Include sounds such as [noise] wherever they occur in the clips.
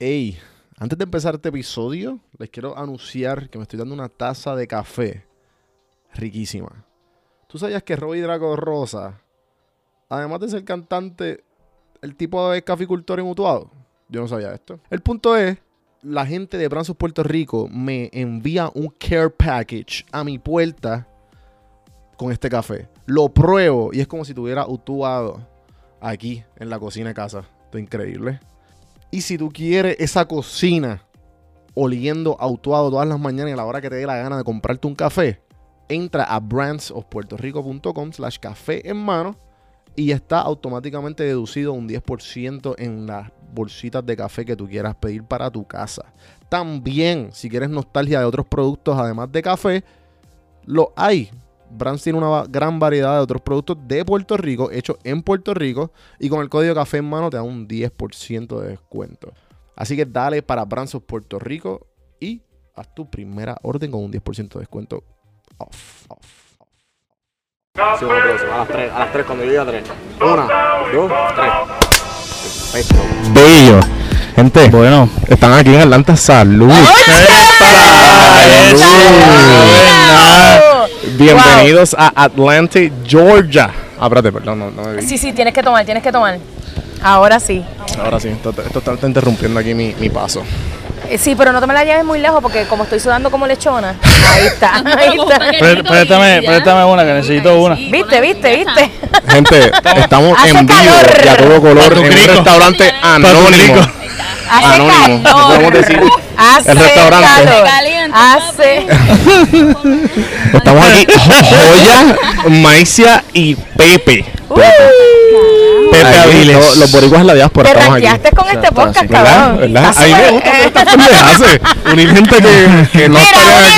Hey, antes de empezar este episodio, les quiero anunciar que me estoy dando una taza de café riquísima. ¿Tú sabías que Robbie Draco Rosa, además de ser cantante, el tipo de caficultor en Utuado? Yo no sabía esto. El punto es, la gente de Branzos Puerto Rico me envía un care package a mi puerta con este café. Lo pruebo y es como si tuviera Utuado aquí en la cocina de casa. Esto es increíble. Y si tú quieres esa cocina oliendo autuado todas las mañanas y a la hora que te dé la gana de comprarte un café, entra a brandsofpuertorico.com slash café en mano y está automáticamente deducido un 10% en las bolsitas de café que tú quieras pedir para tu casa. También, si quieres nostalgia de otros productos además de café, lo hay. Brands tiene una gran variedad de otros productos de Puerto Rico, hechos en Puerto Rico, y con el código café en mano te da un 10% de descuento. Así que dale para Brands of Puerto Rico y haz tu primera orden con un 10% de descuento off. off. Sí. A las 3, a las 3 cuando yo diga 3. Una, dos, tres. Perfecto. Bello. Gente, Bueno, están aquí en Atlanta. Salud. Bienvenidos a Atlanta, Georgia. Ah, espérate, perdón, no, no me vi. Sí, sí, tienes que tomar, tienes que tomar. Ahora sí. Ahora sí, esto, esto está interrumpiendo aquí mi, mi paso. Eh, Sí, pero no te me la lleves muy lejos porque como estoy sudando como lechona. Ahí está, [laughs] ahí está. pré- préstame, préstame una, que necesito una. ¿Viste, viste, viste? Gente, [laughs] estamos Hace en vivo y a todo color en un restaurante anónimo. Anónimo, podemos decir. Hace el restaurante. calor. Hace. [laughs] Estamos aquí, Joya, Maicia y Pepe. Uh, Pepe Aquí, Aviles. los- Los boricuas de la diáspora te estamos aquí. ranqueaste con este podcast, ¿Verdad? cabrón. ¿Verdad? Está A mí me gusta eh, esta pendeja hace. Unir gente que, que no oye,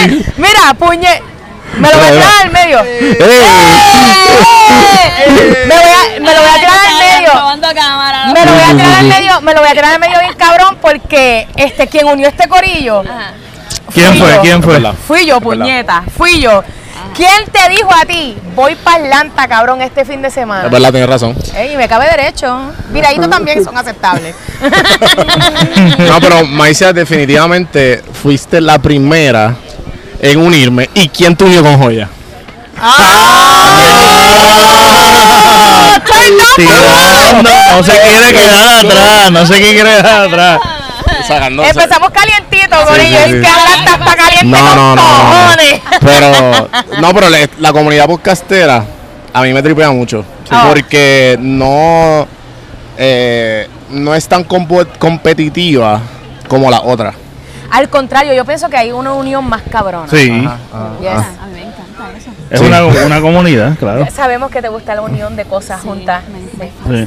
aquí. mira, puñe. Me lo voy a tirar al medio. ¡Eh! Me, voy a, me lo voy a tirar al medio. Cámara. Me lo voy a tirar al medio, me lo voy a tirar al medio bien cabrón porque este quien unió este corillo Ajá. ¿Quién Fui fue? yo. ¿Quién fue? fui yo, puñeta, fui yo. ¿Quién te dijo a ti? Voy para Atlanta, cabrón, este fin de semana. Es verdad, tienes razón. Ey, me cabe derecho. Miradito también son aceptables. [laughs] No, pero Maicia, definitivamente fuiste la primera en unirme. ¿Y quién te unió con Joya? ¡Ah! No se quiere quedar atrás, no se quiere quedar atrás. Sacando- Empezamos calientito, corillo. sí, Es sí. que Atlanta está caliente No, con no, no, no. cojones. Pero, [laughs] no, pero le- la comunidad podcastera a mí me tripea mucho. Ah. Porque no, eh, no es tan competitiva como la otra. Al contrario, yo pienso que hay una unión más cabrona. Sí, Yes. A mí me encanta eso. es Sí. una, una comunidad, claro. Sabemos que te gusta la unión de cosas juntas. me-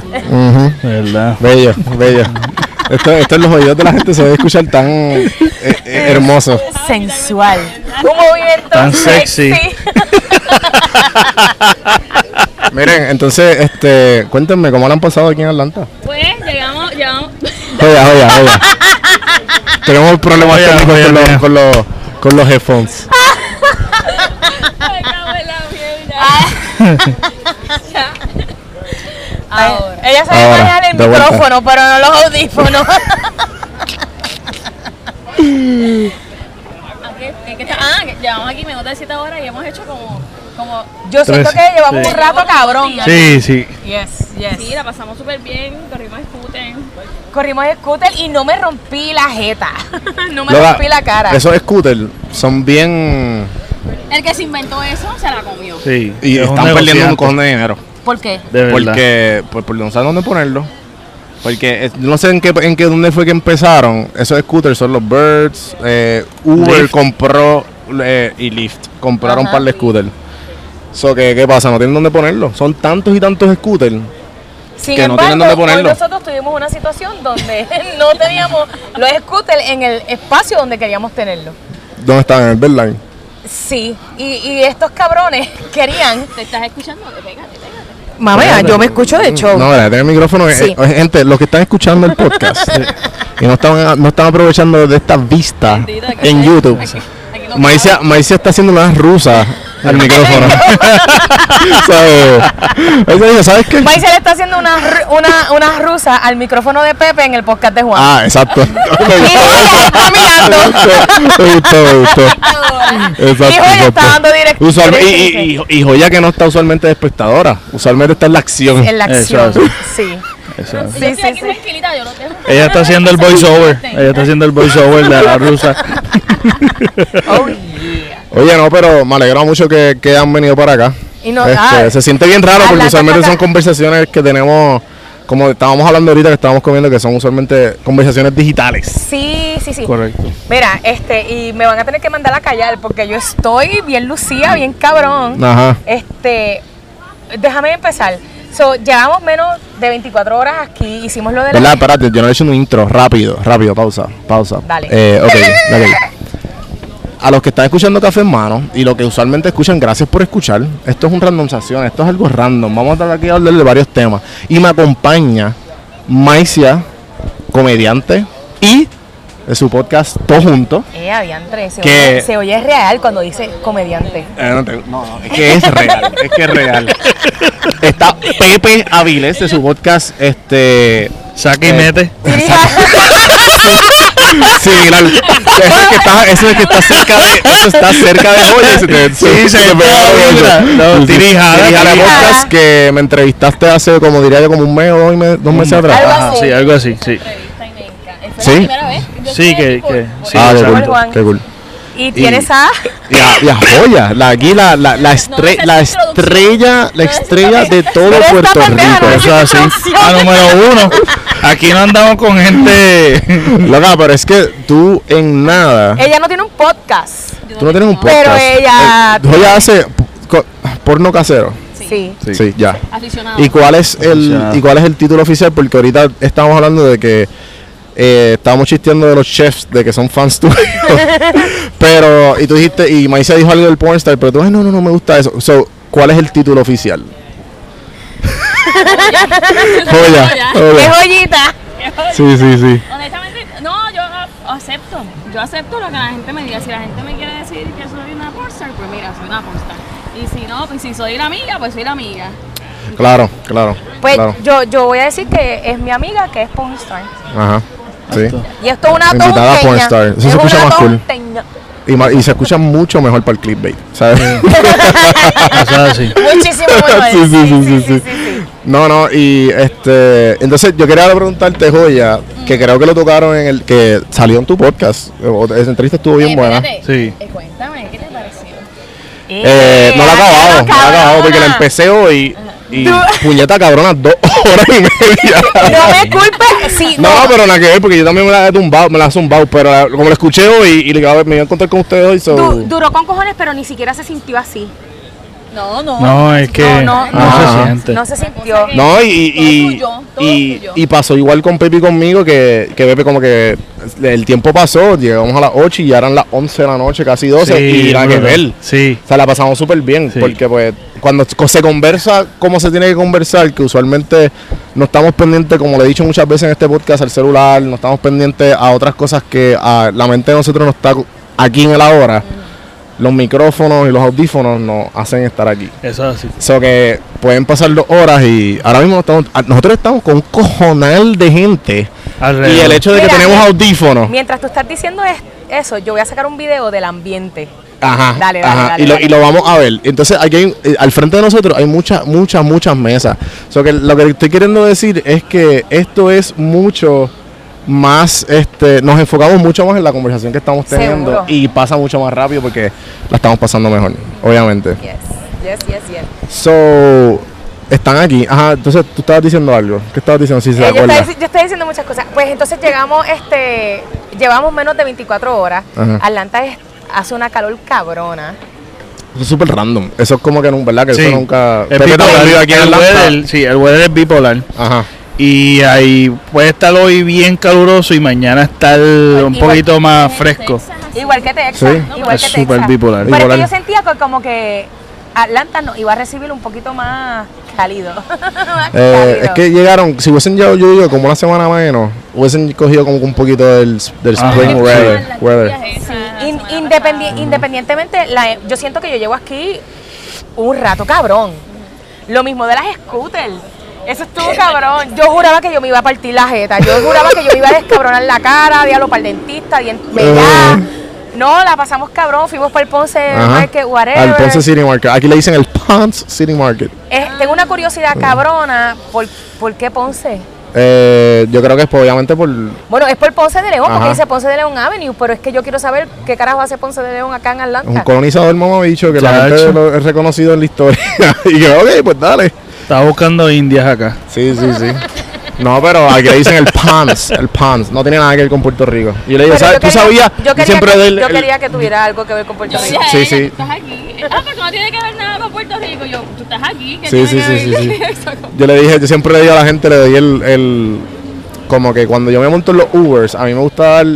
Sí. Sí, verdad. Bello, bello. [laughs] Esto, esto en los oídos de la gente se debe escuchar tan eh, eh, hermoso. Sensual. Un movimiento Tan sexy. [laughs] Miren, entonces, este, cuéntenme cómo lo han pasado aquí en Atlanta. Pues llegamos, llegamos. Oye, oye, oye. Tenemos problemas Oye, técnicos oye, con, los, con, los, con los headphones. [laughs] Me cago en la mierda. [laughs] Ahora. Ella sabe Ahora, manejar el vuelta. micrófono, pero no los audífonos. [laughs] Ah, llevamos aquí minutos de 7 horas y hemos hecho como. como Yo siento Tres, que llevamos sí. un rato cabrón. Sí, sí. Yes, yes. sí, la pasamos súper bien, corrimos scooter. Corrimos scooter y no me rompí la jeta. [laughs] no me Lola, rompí la cara. Esos scooters son bien. El que se inventó eso se la comió. Sí. Y es un están perdiendo un cojón de dinero. ¿Por qué? De verdad. Porque, por, por no saben dónde ponerlo. Porque es- no sé en qué, en qué dónde fue que empezaron. Esos scooters son los Birds. eh, Uber Lyft. compró eh, y Lyft. Compraron un Ajá. par de scooters. So que, ¿qué pasa? No tienen dónde ponerlo. Son tantos y tantos scooters. Sin que no embargo, tienen dónde hoy ponerlo. nosotros tuvimos una situación donde [laughs] no teníamos los scooters en el espacio donde queríamos tenerlos. ¿Dónde están? En el Bedline. Sí, y, y estos cabrones [laughs] querían. ¿Te estás escuchando? Pégate, Mamá, yo me escucho de show. No, mira, tengo el micrófono. eh, Sí. eh, gente, los que están escuchando el podcast [laughs] y no están, no están aprovechando de esta vista en YouTube. aquí- Maicia. Maicia está haciendo unas rusas al micrófono. ¿Sabes? [laughs] Ella dijo, ¿sabes qué? Maisel está haciendo una, una, una rusa al micrófono de Pepe en el podcast de Juan. Ah, exacto. Me [laughs] [laughs] Y Joya está mirando. Me gustó, me gustó. Exacto, Y Joya está dando direct- Usualmente, y, y, y, y Joya que no está usualmente de espectadora. Usualmente está en la acción. En la acción. Sí. Ella está haciendo el voiceover. Ella está haciendo el voiceover de la rusa. Oh, yeah. Oye, no, pero me alegra mucho que, que han venido para acá. Y no- Este, ah, se siente bien raro porque usualmente son conversaciones que tenemos, como estábamos hablando ahorita que estábamos comiendo, que son usualmente conversaciones digitales. Sí, sí, sí. Correcto. Mira, este, y me van a tener que mandar a callar porque yo estoy bien lucía, bien cabrón. Ajá. Este, déjame empezar. So, llevamos menos de 24 horas aquí, hicimos lo de ¿Verdad? la... Espérate, yo no he hecho un intro. Rápido, rápido, pausa, pausa. Dale. Eh, ok, [laughs] ok. A los que están escuchando Café en Mano y los que usualmente escuchan, gracias por escuchar. Esto es un randomización, esto es algo random. Vamos a estar aquí a hablar de varios temas. Y me acompaña Maicia, comediante, y de su podcast Todo Junto. Eh, adiantre, se, Que- oye, se oye real cuando dice comediante. Eh, no, te- no, no, es que es real, es que es real. Está Pepe Aviles de su podcast, este... Saca y Eh, mete. [laughs] [laughs] Sí, claro. Ese es que está, ese es el que está cerca de, eso está cerca de Joya. Sí, se te me vibra. No. Tirijada, Tirijada podcast que me entrevistaste hace como diría yo como un mes o dos, me- dos meses atrás. Algo Ajá, así. sí, algo así, sí. ¿Sí? la primera vez. Sí, que- que- sí. ah, qué cool, qué cool. Y tienes a... Y a, y a Joya, la, aquí la, la, la, estre- No, la estrella, la estrella es- de todo Puerto Rico. Eso es así. A número uno. Aquí no andamos con gente. [laughs] Loca, pero es que tú en nada, Ella no tiene un podcast. tú no tienes un podcast. Pero ella- Eh, Joya hace porno casero. Sí. Sí, ya. Aficionado. ¿Y cuál es el y cuál es el título oficial? Porque ahorita estábamos hablando de que eh, estábamos chisteando de los chefs de que son fans tuyos. [laughs] pero y tú dijiste y Maísa dijo algo del pornstar, pero tú, no, no, no me gusta eso. So, ¿cuál es el título oficial? Joya. ¡Qué Joya. joyita! Sí, sí, sí. Honestamente, no, yo acepto. Yo acepto lo que la gente me diga. Si la gente me quiere decir que soy una pornstar, pues mira, soy una pornstar. Y si no, pues si soy la amiga, pues soy la amiga. Claro, claro. Pues claro. yo, yo voy a decir que es mi amiga que es pornstar. Ajá. Sí. Y esto es una Invitada tonteña. pornstar. Eso se Es escucha una más cool. Y, ma- y se escucha mucho mejor para el clickbait, ¿sabes? [laughs] Muchísimo mejor. Sí, sí, sí, sí, sí. No, no, y este, entonces yo quería preguntarte, Joya, que creo que lo tocaron en el, que salió en tu podcast, esa entrevista estuvo bien Eh, buena. espérate. Sí. Eh, cuéntame, ¿qué te pareció? Eh, no la he acabado, no la he acabado, porque la empecé hoy y Tú- puñeta cabrona, dos [laughs] horas y media. No me culpes. Sí, No, no. pero nada que ver, porque yo también me la he tumbado, me la he zumbado, pero la- como la escuché hoy y le digo, a ver, me iba a encontrar con ustedes hoy, so... Du- duró con cojones, pero ni siquiera se sintió así. No, no. No, es que No, no, no, no. se siente. No se sintió. No, y, y, Todo y, fluyó, todo y- fluyó. y pasó igual con Pepe y conmigo, que, que Pepe como que el tiempo pasó, llegamos a las 8 y ya eran las 11 de la noche, casi 12, y nada que ver. Sí. O sea, la pasamos súper bien, Sí. porque pues cuando se conversa como se tiene que conversar, que usualmente no estamos pendientes, como le he dicho muchas veces en este podcast, al celular, no estamos pendientes a otras cosas que a la mente de nosotros no está aquí en el ahora. Los micrófonos y los audífonos nos hacen estar aquí. Eso es así. So que pueden pasar dos horas y ahora mismo estamos, a- nosotros estamos con un cojonal de gente. Alrededor. Y el hecho de que Mira, tenemos audífonos. Mientras tú estás diciendo es- eso, yo voy a sacar un video del ambiente. Ajá, Dale, dale, ajá, dale, y, lo, dale. y lo vamos a ver. Entonces, aquí hay- eh, al frente de nosotros hay muchas, muchas, muchas mesas. So que lo que estoy queriendo decir es que esto es mucho más, este, nos enfocamos mucho más en la conversación que estamos teniendo Seguro. y pasa mucho más rápido porque la estamos pasando mejor, obviamente. Yes, yes, yes, yes. So, están aquí. Ajá, entonces tú estabas diciendo algo. ¿Qué estabas diciendo? Si se Eh, yo, estoy, yo estoy diciendo muchas cosas. Pues entonces llegamos, este, llevamos menos de 24 horas. Ajá. Atlanta es- hace una calor cabrona. Eso es súper random. Eso es como que, ¿verdad? Que Sí. eso nunca... Es bipolar. aquí en el Atlanta. weather, sí, el weather es bipolar. Ajá. Y ahí puede estar hoy bien caluroso y mañana estar un igual- poquito más fresco. Texas. Igual que Texas. Sí. Igual Es que súper Texas. bipolar. Pero es que yo sentía que como que Atlanta nos iba a recibir un poquito más cálido. [laughs] Más Eh, cálido. es que llegaron, si hubiesen llegado, yo digo, como una semana menos, hubiesen cogido como que un poquito del, spring Sí. weather. In- independientemente, la- yo siento que yo llevo aquí un rato cabrón. Lo mismo de las scooters. Eso estuvo cabrón. Yo juraba que yo me iba a partir la jeta. Yo juraba que yo me iba a descabronar la cara, diablo para el dentista, dien- mellá. No, la pasamos cabrón. Fuimos para el Ponce Ajá. Market, whatever. Al Ponce City Market. Aquí le dicen el Ponce City Market. Eh, tengo una curiosidad cabrona. ¿Por, por qué Ponce? Eh, yo creo que es por- obviamente por... Bueno, es por Ponce de León, porque Ajá. dice Ponce de León Avenue, pero es que yo quiero saber qué carajo hace Ponce de León acá en Un Atlanta. colonizador mamabicho que la Chacho. gente lo es reconocido en la historia. [laughs] y que, ok, pues dale. Estaba buscando indias acá. Sí, sí, sí. No, pero aquí le dicen el Ponce, el Ponce. No tiene nada que ver con Puerto Rico. Y yo le digo, ¿sabes? yo ¿Tú quería- sabías? Yo quería, siempre que, doy el- yo el- quería que tuviera algo que ver con Puerto Rico. Sí, "Ey, sí. Estás aquí. Ah, porque no tiene que ver nada con Puerto Rico. Yo, tú estás aquí. ¿qué Sí, tiene sí, que sí, ver sí, sí. [laughs] con- Yo le dije, yo siempre le digo a la gente, le doy el, el- como que cuando yo me monto en los Ubers, a mí me gusta dar,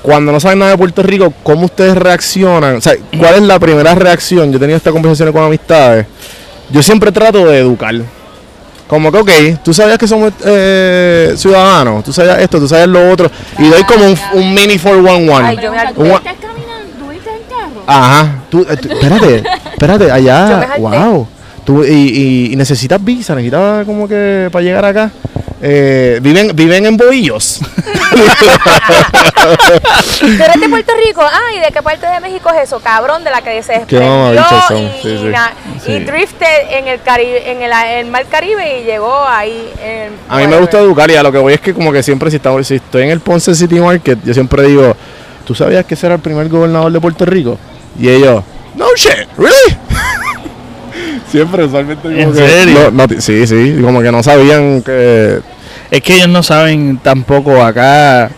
cuando no saben nada de Puerto Rico, cómo ustedes reaccionan, o sea, cuál es la primera reacción. Yo he tenido esta conversación con amistades. Yo siempre trato de educar. Como que, ok, tú sabías que somos eh, ciudadanos, tú sabías esto, tú sabías lo otro, y doy como un, un mini 411. Ay, yo me Pregunta, ¿Tú estás caminando? ¿Tú viste el carro? Ajá, tú, eh, tú- espérate, espérate, allá, wow. Tú, y, y- y necesitas visa, necesitas como que para llegar acá. Eh, viven, viven en Bohíos. [laughs] ¿Tú eres de Puerto Rico? Ah, ¿y de qué parte de México es eso? Cabrón, de la que se Qué desprendió y, sí, sí. y Sí. drifted en el, Caribe, en el, el Mar Caribe y llegó ahí. En, A mí me gusta educar y a lo que voy es que como que siempre si, estamos, si estoy en el Ponce City Market, yo siempre digo, ¿tú sabías que ese era el primer gobernador de Puerto Rico? Y ellos, no shit, really? Siempre usualmente como ¿En que- serio? no, no, sí, sí, como que no sabían que... Es que ellos no saben tampoco acá.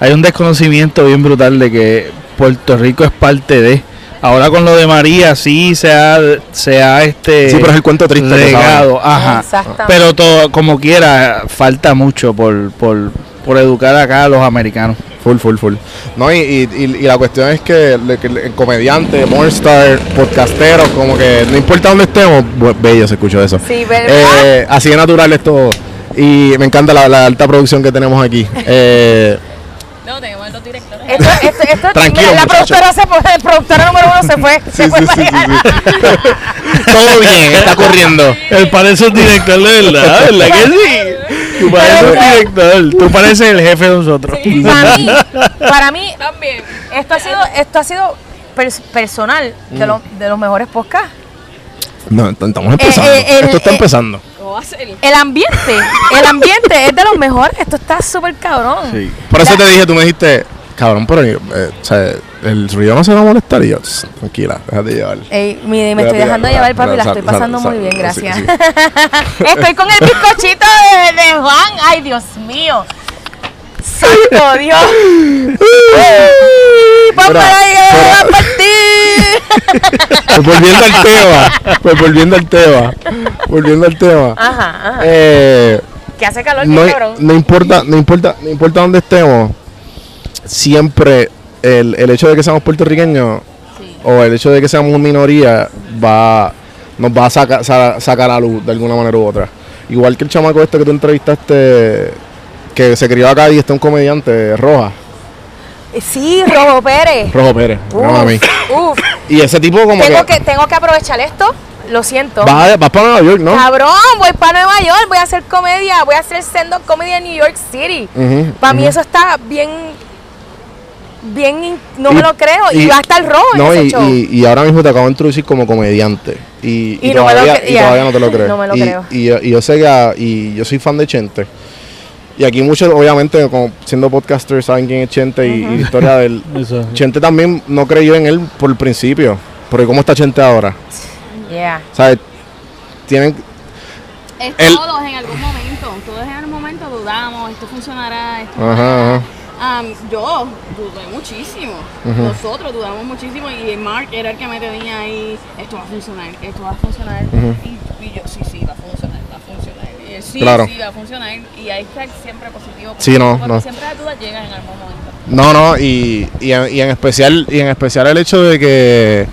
Hay un desconocimiento bien brutal de que Puerto Rico es parte de. Ahora con lo de María sí se ha, se ha este Sí, pero es el cuento triste. regado, ajá. Exactamente. Pero todo, como quiera, falta mucho por, por, por educar acá a los americanos. Full, full, full. No, y, y, y- y la cuestión es que, que le- comediante, pornstar, podcastero, como que no importa dónde estemos, bello se escuchó eso. Sí, ¿verdad? Eh, así de natural es todo. Y me encanta la, la alta producción que tenemos aquí. Eh, No, tenemos dos directores. Esto, esto, esto, Tranquilo, la productora, se fue, la productora número uno se fue. sí, se fue sí, para sí, sí, [laughs] todo bien, está corriendo. Él parece un director de verdad, ¿verdad que sí? Tú pareces un director, tú pareces el jefe de nosotros. Para mí, [laughs] para mí, También. esto ha sido, esto ha sido pers- personal Mm. de, los de los mejores podcasts. No, estamos empezando. eh, el- Esto está eh, empezando. ¿Cómo va a ser? El ambiente, el ambiente es de los mejores. Esto está súper cabrón. Sí. Por eso La- te dije, tú me dijiste, cabrón, pero eh, o sea, el ruido no se va a molestar. Y yo, "Tss, tranquila, déjate llevar. Ey, me, me Déjate estoy dejando llevar, llevar, papi, la estoy pasando muy bien, gracias. sí. [laughs] estoy con el bizcochito de, de Juan. Ay, Dios mío. Santo Dios. Papá, a partir. Pues volviendo al tema, pues volviendo al tema, volviendo al tema. Ajá, ajá. Eh, Que hace calor, no, cabrón. no importa, no importa, no importa dónde estemos, siempre el, el hecho de que seamos puertorriqueños o el hecho de que seamos una minoría va, nos va a saca- sa- sacar a luz de alguna manera u otra. Igual que el chamaco este que tú entrevistaste, que se crió acá y está un comediante, Roja, Sí, Rojo Pérez. Rojo Pérez, mí. Uf, uf. Y ese tipo como Tengo que, que, tengo que aprovechar esto. Lo siento. vas, vas para Nueva York, ¿no? Cabrón, voy para Nueva York, voy a hacer comedia, voy a hacer stand-up comedy en New York City. Para mí eso está bien, bien, no Y- me lo creo. Y, y- va a estar rojo en No, ese y, show. y, y ahora mismo te acabo de introducir como comediante. Y, Y y no me lo todavía, y todavía no te lo crees. [laughs] No me lo y, creo. Y, yo- y yo sé que ah, y yo soy fan de Chente. Y aquí muchos, obviamente, como siendo podcasters, saben quién es Chente y, y la historia del. [laughs] Chente también no creyó en él por el principio. Porque ¿cómo está Chente ahora? Yeah. ¿Sabes? Tienen. Es El- todos en algún momento, todos en algún momento dudamos, esto funcionará, esto Ajá, ajá. Am, yo dudé muchísimo, nosotros dudamos muchísimo y Mark era el que me tenía ahí, esto va a funcionar, esto va a funcionar, y, y yo, sí, sí, va a funcionar, va a funcionar, y él, sí, Claro. sí, va a funcionar, y hay que ser siempre positivo, Sí, no, porque no. siempre las dudas llegan en algún momento. No, no, y, y, en, y en especial y en especial el hecho de que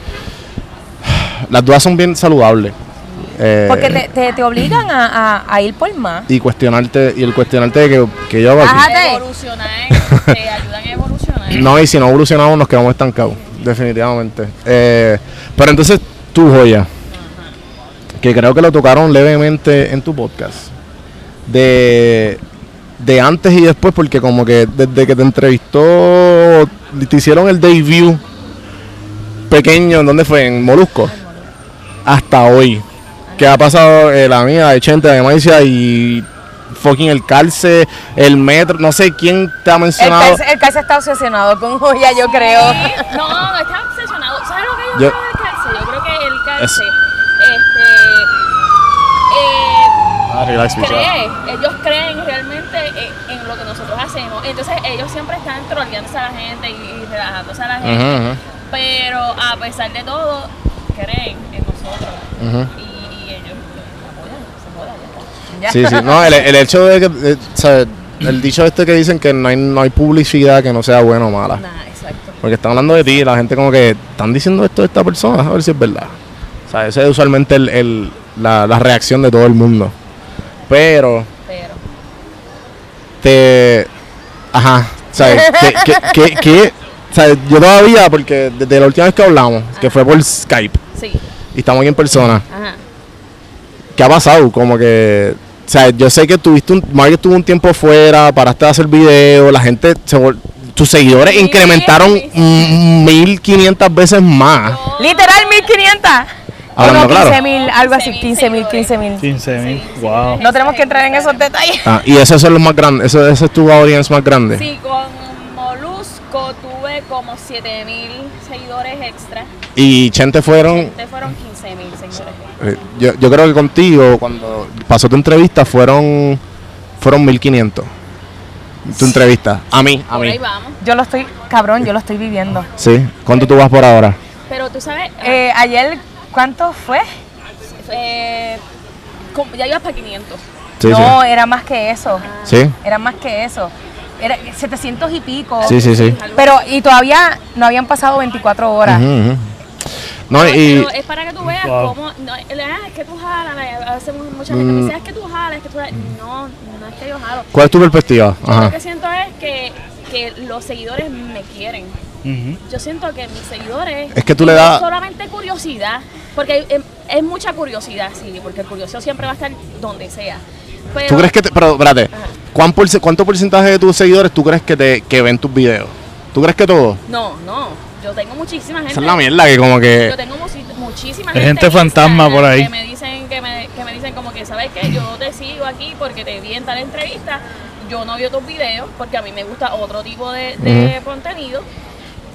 las dudas son bien saludables. Eh, Porque te, te, te obligan a, a- a ir por más. y cuestionarte y el cuestionarte de que, que yo hago aquí. Evolucionar, te ayudan a evolucionar. [laughs] No, y si no evolucionamos nos quedamos estancados, definitivamente. Eh, pero entonces, tu joya, que creo que lo tocaron levemente en tu podcast, de, de antes y después, porque como que desde que te entrevistó, te hicieron el debut pequeño, ¿en dónde fue? En Molusco. Hasta hoy. Que ha pasado eh, la mía de Chente de Maicia y fucking el calce, el metro, no sé quién te ha El mencionado. calce, el calce está obsesionado con joya, yo creo. No, no está obsesionado. ¿Sabes lo que yo, Yo- creo del calce? Yo creo que el calce, Es- este, eh, Ah, relax, Michelle. cree, ellos creen realmente en, en lo que nosotros hacemos. Entonces ellos siempre están troleándose a la gente y, y relajándose a la gente. Pero a pesar de todo, creen en nosotros. y ellos apoyan, se jodan, ya. Sí, sí, no, el, el hecho de que, eh, el dicho este que dicen que no hay, no hay publicidad que no sea buena o mala. Nah, exacto. Porque están hablando de ti y la gente como que están diciendo esto de esta persona, a ver si es verdad. O sea, esa es usualmente el, el- la, la reacción de todo el mundo. Pero Pero. te... Ajá, que- que- o sea, yo todavía, porque desde la última vez que hablamos, que fue por Skype, Sí. y estamos aquí en persona, Ajá. ¿qué ha pasado? Como que, o sea, yo sé que tuviste un, Mark estuvo un tiempo fuera, paraste de hacer video, la gente, se vol- tus seguidores Sí, incrementaron sí, sí. mm, 1500 veces más. Literal 1500. Hablando claro. 15 mil, algo así, 15.000 15 mil, 15 mil. 15 mil. Wow. No tenemos que entrar en esos detalles. Ah, y esos son los más grandes, ese, ese es tu audience más grande. Sí, con Molusco tuve como 7000 seguidores extra. Y Chente fueron, Este fueron 15000 seguidores extra. eh, yo, yo creo que contigo, cuando pasó tu entrevista, fueron fueron 1500. Tu entrevista. A mí, a ahí mí. vamos. Yo lo estoy, cabrón, yo lo estoy viviendo. Sí. ¿Cuánto tú vas por ahora? Pero tú sabes, Eh, ayer, ¿cuánto fue? eh, ya ibas para 500. Sí, no, era más que eso. sí. Sí, Era más que eso. Era 700 y pico. sí, sí. sí. Pero, y todavía no habían pasado 24 horas. No, Pero- y es para que tú veas Wow. cómo. No, ah, es que tú jalas. A veces mucha gente me Mm. dice, "Ah, es que tú jalas, es que tú jalas. No, no es que yo jalo. ¿cuál es tu perspectiva? Yo Ajá. lo que siento es que, que los seguidores me quieren. Yo siento que mis seguidores. Es que tú le das- solamente curiosidad, porque hay- es, es mucha curiosidad, sí, porque el curioso siempre va a estar donde sea. Pero, ¿Tú crees que, te, pero espérate, Ajá. ¿cuán porce- ¿cuánto porcentaje de tus seguidores tú crees que, te, que ven tus videos? ¿Tú crees que todo? No, no. Yo tengo muchísima gente. Esa es la mierda que como que... Yo tengo muchísima Hay gente. gente en fantasma por ahí. Que me dicen, que me, que me dicen como que, ¿sabes qué? Yo te sigo aquí porque te vi en tal entrevista. Yo no veo tus videos porque a mí me gusta otro tipo de, de contenido.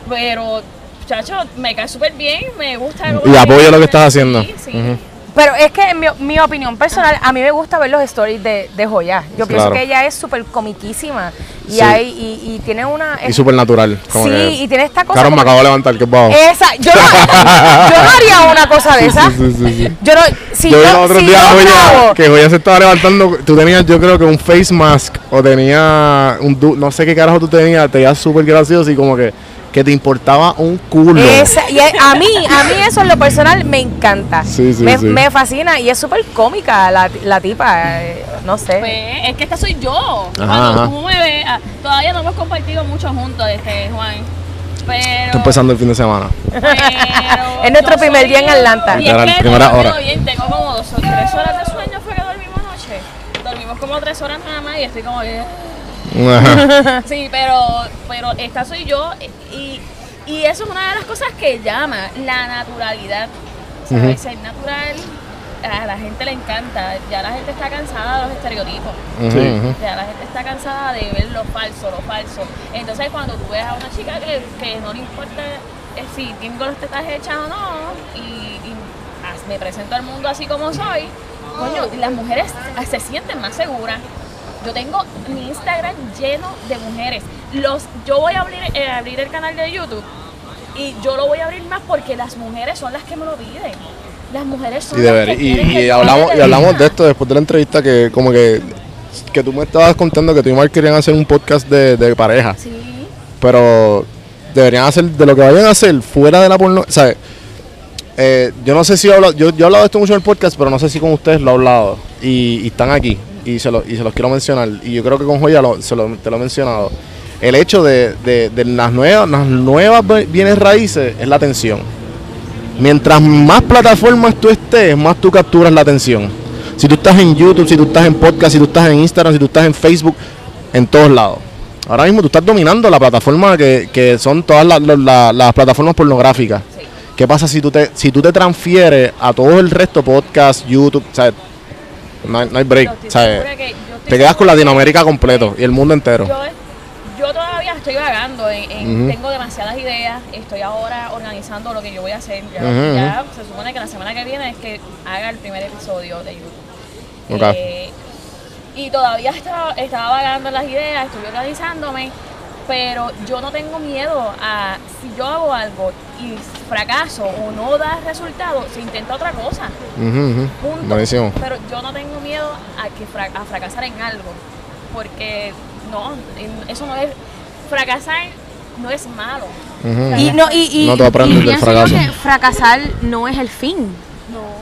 Pero, chacho, me cae súper bien, me gusta. Y apoyo lo que estás Sí, haciendo. Sí, Ujú. Pero es que en mi, mi opinión personal, a mí me gusta ver los stories de, de Joya. Yo pienso que ella es súper comiquísima. Y, Sí. hay, y, y tiene una... Y súper natural. sí, y tiene esta cosa... Claro, me acabo de levantar, que es bajo. Esa, yo no, yo no haría una cosa de esa. Sí, sí. Yo no, si yo yo, otros si días yo Joya, que Joya se estaba levantando. Tú tenías, yo creo que un face mask o tenía un. No sé qué carajo tú tenías. Te veías súper gracioso y como que, que te importaba un culo. Esa- y a mí, a mí eso en lo personal me encanta. Sí, sí, me, sí. me fascina y es súper cómica la, la tipa, eh, no sé. Pues, es que esta soy yo. Ajá, Cuando ajá. tú me ves, ah, todavía no hemos compartido mucho juntos, este, Juan. Pero. Está empezando el fin de semana. Pero Es nuestro primer soy- día en Atlanta. Y es que primera hora. bien, tengo como dos o tres horas de sueño fue que dormimos anoche. Dormimos como tres horas nada más y estoy como que... Ajá. [laughs] Sí, pero, pero esta soy yo y, y eso es una de las cosas que llama la naturalidad. ¿Sabes? Ujú. Ser natural a la gente le encanta. Ya la gente está cansada de los estereotipos. Ya la gente está cansada de ver lo falso, lo falso. Entonces cuando tú ves a una chica que, que no le importa eh, si tengo los tetas hechas o no, y, y as- me presento al mundo así como soy, coño, las mujeres ah, se sienten más seguras. Yo tengo mi Instagram lleno de mujeres. Los, yo voy a abrir, eh, abrir el canal de YouTube y yo lo voy a abrir más porque las mujeres son las que me lo piden. Las mujeres son Y, las deber- que y, que y yo hablamos, hable y hablamos de esto después de la entrevista que como que, que tú me estabas contando que tú y Mark querían hacer un podcast de, de pareja. Sí. Pero deberían hacer, de lo que vayan a hacer fuera de la porno, ¿sabes? Eh, yo no sé si he hablado, yo, yo he hablado de esto mucho en el podcast, pero no sé si con ustedes lo he hablado. Y, y están aquí. Y se, lo, y se los quiero mencionar. Y yo creo que con Joya lo- se lo- te lo he mencionado. El hecho de, de- de las nuevas, las nuevas bienes raíces es la atención. Mientras más plataformas tú estés, más tú capturas la atención. Si tú estás en YouTube, si tú estás en podcast, si tú estás en Instagram, si tú estás en Facebook, en todos lados. Ahora mismo tú estás dominando la plataforma que, que son todas las, las- las plataformas pornográficas. ¿Qué pasa si tú te si tú te transfieres a todo el resto, podcast, YouTube, ¿sabes? No hay, no hay break, estoy Te quedas con Latinoamérica completo y el mundo entero. Yo, yo todavía estoy vagando, en, en- Ujú. tengo demasiadas ideas, estoy ahora organizando lo que yo voy a hacer. Ya, se supone que la semana que viene es que haga el primer episodio de YouTube. Eh, y todavía estaba, estaba vagando en las ideas, estoy organizándome, pero yo no tengo miedo a si yo hago algo y fracaso o no da resultado, se intenta otra cosa. Buenísimo. Pero yo no tengo miedo a que fra- a fracasar en algo, porque no, eso no es fracasar no es malo. Y no, y, y, No te aprendes y del fracaso. que fracasar no es el fin.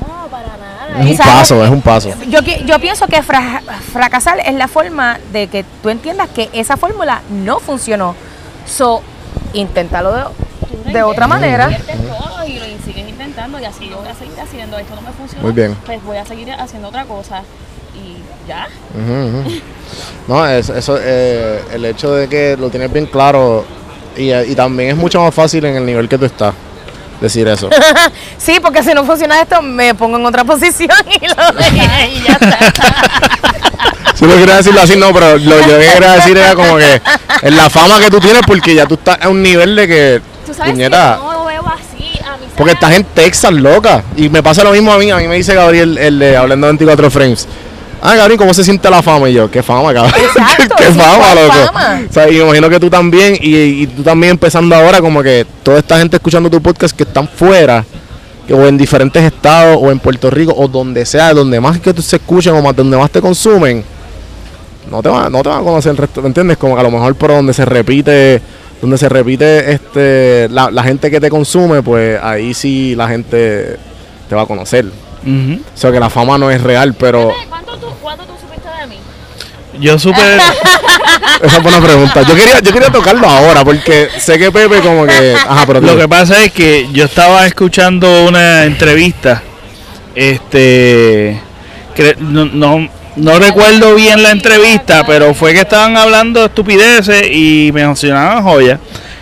No, para nada. Es un ¿sabes? paso, es un paso. Yo, yo pienso que fra- fracasar es la forma de que tú entiendas que esa fórmula no funcionó. So, inténtalo de, de otra manera. inviertes todo y lo sigues intentando y así yo voy a seguir haciendo. Esto no me funcionó. Muy bien. Pues voy a seguir haciendo otra cosa y ya. No, es- eso, eh, el hecho de que lo tienes bien claro y, y también es mucho más fácil en el nivel que tú estás decir eso. [laughs] Sí, porque si no funciona esto, me pongo en otra posición y lo y [laughs] ya está. [laughs] Si no quería decirlo así, no, pero lo que yo quería decir era como que en la fama que tú tienes porque ya tú estás a un nivel de que, Tú sabes puñeta, que no lo veo así. A mí porque estás en Texas, loca. Y me pasa lo mismo a mí, a mí me dice Gabriel, el de Hablando 24 Frames. Ah, Gabriel, ¿cómo se siente la fama? Y yo, ¿qué fama, cabrón? [laughs] Exacto, ¿Qué fama, ¿cuál loco? fama? O sea, y me imagino que tú también, y, y tú también empezando ahora, como que toda esta gente escuchando tu podcast que están fuera, que- o en diferentes estados, o en Puerto Rico, o donde sea, donde más que tú se escuchen, o más donde más te consumen, no te van, no te van a conocer el resto, ¿me entiendes? Como que a lo mejor por donde se repite, donde se repite este la, la gente que te consume, pues ahí sí la gente te va a conocer. Ujú. O sea que la fama no es real, pero ¿Cuánto tú, ¿Cuánto tú supiste de mí? Yo supe, [laughs] esa es buena pregunta. Yo quería, yo quería tocarlo ahora, porque sé que Pepe como que. Ajá, pero lo que pasa es que yo estaba escuchando una entrevista, este, no, no, no recuerdo bien la entrevista, pero fue que estaban hablando de estupideces y mencionaban a Joya,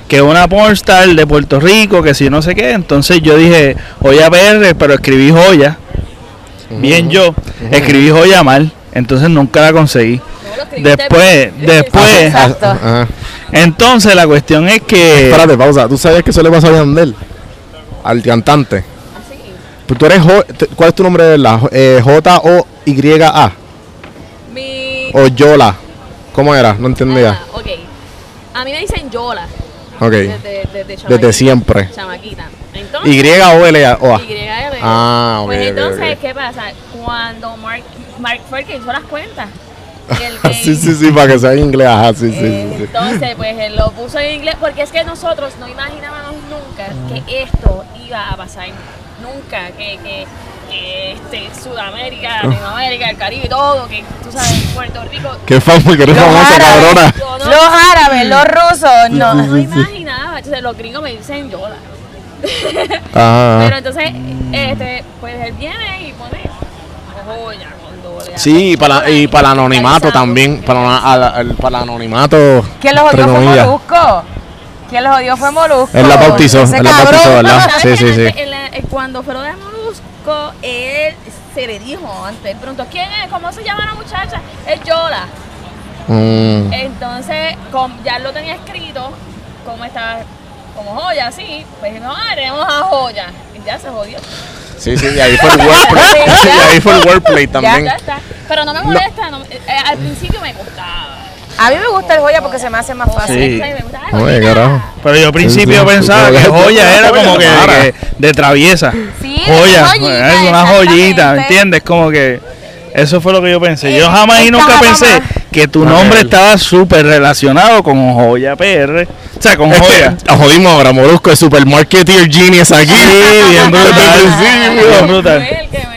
que es una pornstar de Puerto Rico, que si no sé qué, entonces yo dije Joya PR, pero escribí Joya, bien yo, escribí Joya mal, entonces nunca la conseguí. No, Después, bien. después, entonces la cuestión es que... Espérate, pausa. ¿Tú sabes que eso le pasó a Yandel? Al cantante. Así. Pues tú eres. Jo- ¿Cuál es tu nombre de verdad? Eh, J-O-Y-A. Mi... O Yola. ¿Cómo era? No entendía. Ah, ok. A mí me dicen Yola. Ok. Desde, desde, Desde siempre. Chamaquita. Entonces, Y-O-L-A. YL. Ah, Pues ok, entonces, ok. ¿qué pasa? Cuando Mark, Mark fue el que hizo las cuentas. [laughs] que- sí, sí, sí, para que sea en inglés. Ajá, sí, sí, Eh, sí, sí. Entonces, pues él lo puso en inglés porque es que nosotros no imaginábamos nunca que esto iba a pasar. Nunca, que, que, que este, Sudamérica, Ah. Latinoamérica, el Caribe, todo, que tú sabes, Puerto Rico. Qué famoso, que eres Los famosa, árabes. cabrona. No, Los árabes, los rusos, no. no imaginaba. Entonces, los gringos me dicen Yola. Ajá. [laughs] Pero entonces, este, pues él viene y pone joya. Sí, y para, y para el anonimato también. Para, la- al- al- para el anonimato. ¿Quién los entre odió fue comillas. Molusco? ¿Quién los odió fue Molusco? Él la bautizó, Ese él la bautizó. ¿verdad? ¿Sabes Sí, que sí, sí. antes, en la- eh, cuando fue lo de Molusco, él se le dijo antes, él preguntó, ¿quién es? ¿Cómo se llama la muchacha? Es Yola. Mm. Entonces, com- ya lo tenía escrito, como estaba, como joya, así, pues no, ah, tenemos a joya. Y ya se jodió. Sí, sí, y ahí fue el wordplay. [laughs] Sí, y ahí fue el wordplay también. Ya está. Pero no me molesta, no- eh, eh, al principio me gustaba. A mí me gusta el joya porque se me hace más fácil. Sí. Gustaba, Oye, carajo. Pero yo al principio sí, pensaba sí, que sí. joya era como que de, de traviesa. Sí, joya, joyita, es una joyita. ¿entiendes? Como que eso fue lo que yo pensé. Yo Eh, jamás y nunca pensé que tu Ah, nombre estaba súper relacionado con joya PR. O sea, con Es que, joya. ah, jodimos ahora, Morusco, el supermarketeer genius aquí. Sí, bien brutal. Principio. Bien brutal.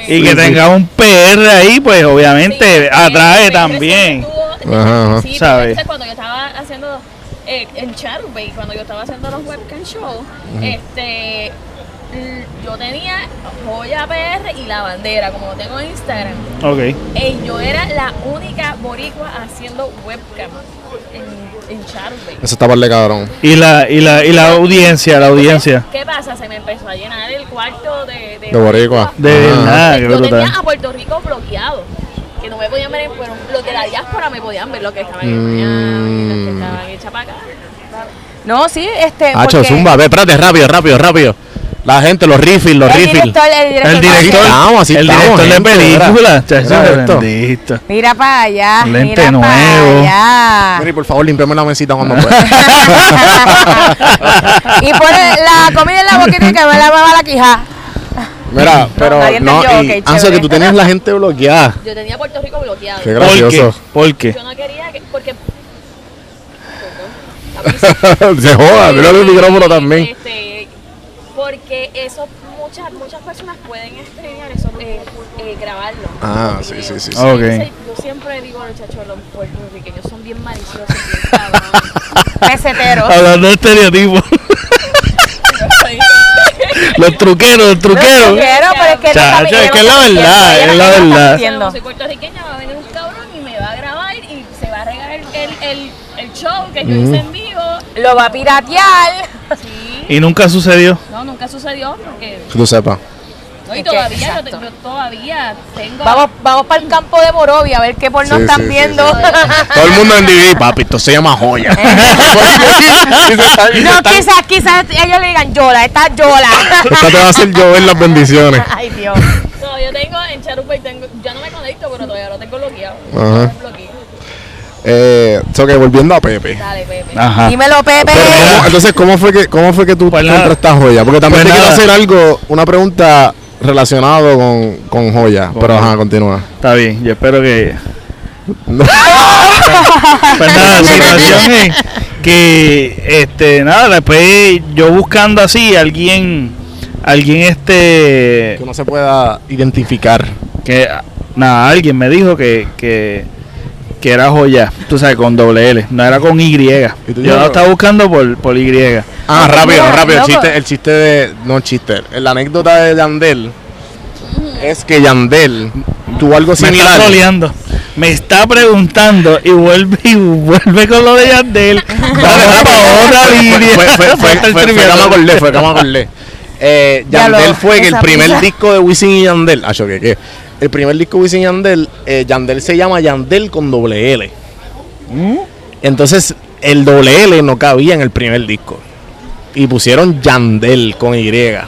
Y que Sí, sí. tenga un PR ahí, pues obviamente Sí, atrae sí, también. Ajá, ajá. Sí, ¿Sabes? entonces cuando yo estaba haciendo eh, en Charurbay, cuando yo estaba haciendo los webcam shows, este yo tenía Joya PR y la bandera, como lo tengo en Instagram. Ok. Y yo era la única boricua haciendo webcam en. Eso está par de cabrón. Y la, y la, y la audiencia, la audiencia. ¿Qué pasa? Se me empezó a llenar el cuarto de, de, De boricua. De Ah. qué Yo tenía a Puerto Rico bloqueado. Que no me podían ver, pero los de la diáspora me podían ver, los que estaban en Miami, los que Mm. estaban en Chapacá. No, sí, este. Hacho, porque zumba, ve, espérate, rápido, rápido, rápido. La gente, los refills, los el refills. director, el director. El director, estamos, así el estamos, director de película. mira. chacho, Mira esto. bendito. Mira para allá. Lente mira nuevo. para allá. Mira, y por favor, limpiame la mesita cuando [laughs] pueda. y pone la comida en la boquita y que me la mueva la quija. Mira, pero no, y, Anso, chévere. que tú tenías la gente bloqueada. Yo tenía Puerto Rico bloqueado. Qué ¿Por qué? gracioso. ¿Por qué? Yo no quería que, porque... [laughs] Se joda, mira el micrófono también. Este, porque eso, muchas muchas personas pueden streamear eso, eh, eh, grabarlo. Ah, los sí, sí, sí, sí. Ok. Entonces, Yo siempre digo, muchachos, los puertorriqueños son bien maliciosos, bien cabrones. Hablando de estereotipos. [laughs] los truqueros, los truqueros. Quiero, pero es que no Chacho, es que es la verdad, es la verdad. Como soy puertorriqueña, va a venir un cabrón y me va a grabar y se va a regar el, el, el, el show que yo hice en vivo. Lo va a piratear. Y nunca sucedió. No, nunca sucedió porque Que tú sepas. no, y todavía yo, yo todavía tengo Vamos, vamos para el campo de Morovia a ver qué porno Sí, están sí, sí, viendo. sí. [laughs] Todo el mundo en DVD, papi, esto se llama joya. [laughs] no, quizás, quizás ellos le digan Yola, esta es Yola. Esta te va a hacer llover las bendiciones. [laughs] Ay, Dios. todavía tengo en Charupa y tengo ya no me conecto pero todavía lo tengo bloqueado. Ajá. Lo bloqueé. Eh, so que volviendo a Pepe. Dale, Pepe. Ajá. Dímelo, Pepe. Pero, ¿cómo- entonces, ¿cómo fue que, cómo fue que tú Pues joya? Porque también Pues te quiero hacer algo, una pregunta relacionada con, con joya. Pero Ok. ajá, continúa. Está bien, yo espero que. [laughs] Pues nada, la situación [laughs] es que, este, nada, después yo buscando así, alguien, alguien, este, Que no se pueda identificar. que, nada, alguien me dijo que, que, que era joya, tú sabes, con doble L, no era con Y. ¿Y tú Yo ya- lo estaba buscando por, por Y. Ah, rápido, rápido. El chiste, el chiste de. No el chiste. La anécdota de Yandel es que Yandel tuvo algo Me está similar. troleando. Me está preguntando y vuelve y vuelve con lo de Yandel. [laughs] Otra Fue- línea. fue, fue, fue, fue- fue que me triviando. acordé, fue que me acordé. Eh, Ya Yandel lo- fue que el primer disco de Wisin y Yandel. Ah, yo, ¿qué, qué? El primer disco de Wisin Yandel, eh, Yandel se llama Yandel con doble L. ¿Mm? Entonces, el doble L no cabía en el primer disco. Y pusieron Yandel con Y. Eh.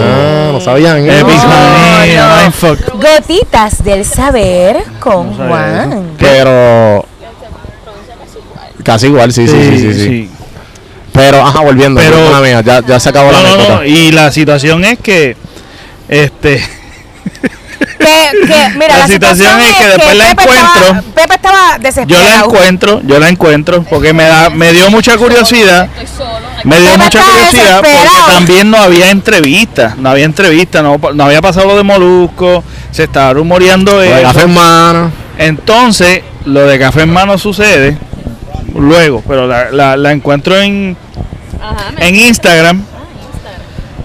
Ah, no sabían eso. Epifanía, no. mindfuck. Gotitas del saber con No Juan. Pero. Casi igual, sí, sí, sí, sí. sí. Pero, ajá, volviendo. Pero- mía, ya, ya se acabó No, la no, anécdota. no, Y la situación es que, este, [laughs] Que, que, mira, La la, situación es que después la Pepe encuentro. Estaba, Pepe estaba yo desesperado. la encuentro, yo la encuentro porque me da, me dio mucha curiosidad. Me dio Pepe mucha curiosidad porque también no había entrevista, no había entrevista, no, no había pasado lo de Molusco, se estaba rumoreando eso. café en mano. Entonces, lo de café en mano sucede luego, pero la, la- la encuentro en, Ajá, en Instagram Instagram.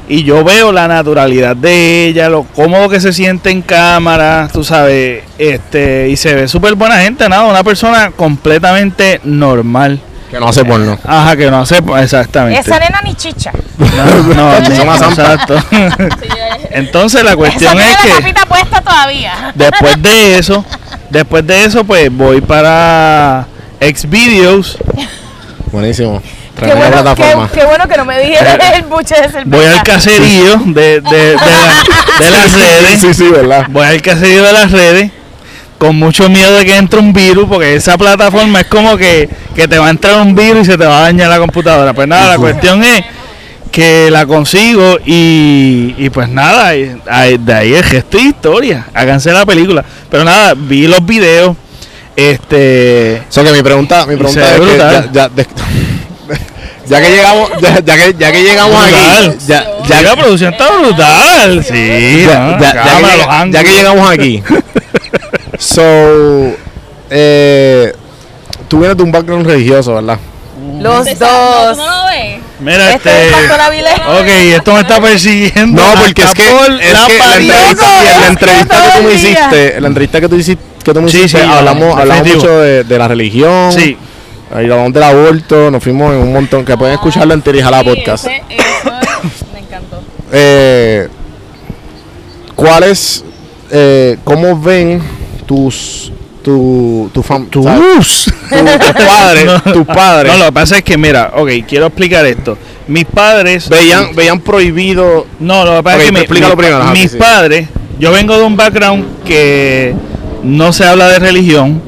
Y yo veo la naturalidad de ella, lo cómodo que se siente en cámara, tú sabes, este, y se ve súper buena gente, nada, una persona completamente normal. Que no hace porno. Ajá, que no sé exactamente. Esa nena ni chicha. No, no, [laughs] ni- exacto. Eh, [laughs] Entonces la cuestión es la que tapita puesta todavía. después de eso, después de eso, pues voy para Xvideos, Buenísimo. Qué bueno, qué, plataforma. qué bueno que no me dijeron el buche de cerveza. voy al caserío de, de, de, la- de las redes, Sí, sí, ¿verdad? voy al caserío de las redes con mucho miedo de que entre un virus, porque esa plataforma es como que, que te va a entrar un virus y se te va a dañar la computadora. Pues nada, la cuestión es que la consigo y, y pues nada, y- de ahí el gesto de historia. Háganse la película. Pero nada, vi los videos. Este. So que mi pregunta, mi pregunta es que ya, ya, ya que llegamos, ya, ya que, ya que llegamos Brutal. aquí, ya, Ya ya, la producción está brutal. Sí, ya, ya- Cámara, que, ya que llegamos aquí. [laughs] So, eh, tú vienes de un background religioso, ¿verdad? Los dos. Mira, Este este. Ok, esto me está persiguiendo. No, porque es que, es la que la pared. entrevista, en la que entrevista que tú me hiciste, en la entrevista que tú hiciste, que tú me Sí, hiciste, sí, hablamos, hablamos definitivo. mucho de, de la religión. Sí. Ahí hablamos del aborto, nos fuimos en un montón, que pueden escucharlo en Tirijala Sí, Podcast. ese- eso me encantó. Eh, ¿Cuáles, eh, cómo ven tus, tu, tu, fam- Tus. tus [laughs] padres, No. tus padres No, lo que pasa es que, mira, ok, quiero explicar esto. Mis padres. veían, veían prohibido No, lo que pasa Ok, es que mi- primero, mis sí. padres, yo vengo de un background que no se habla de religión.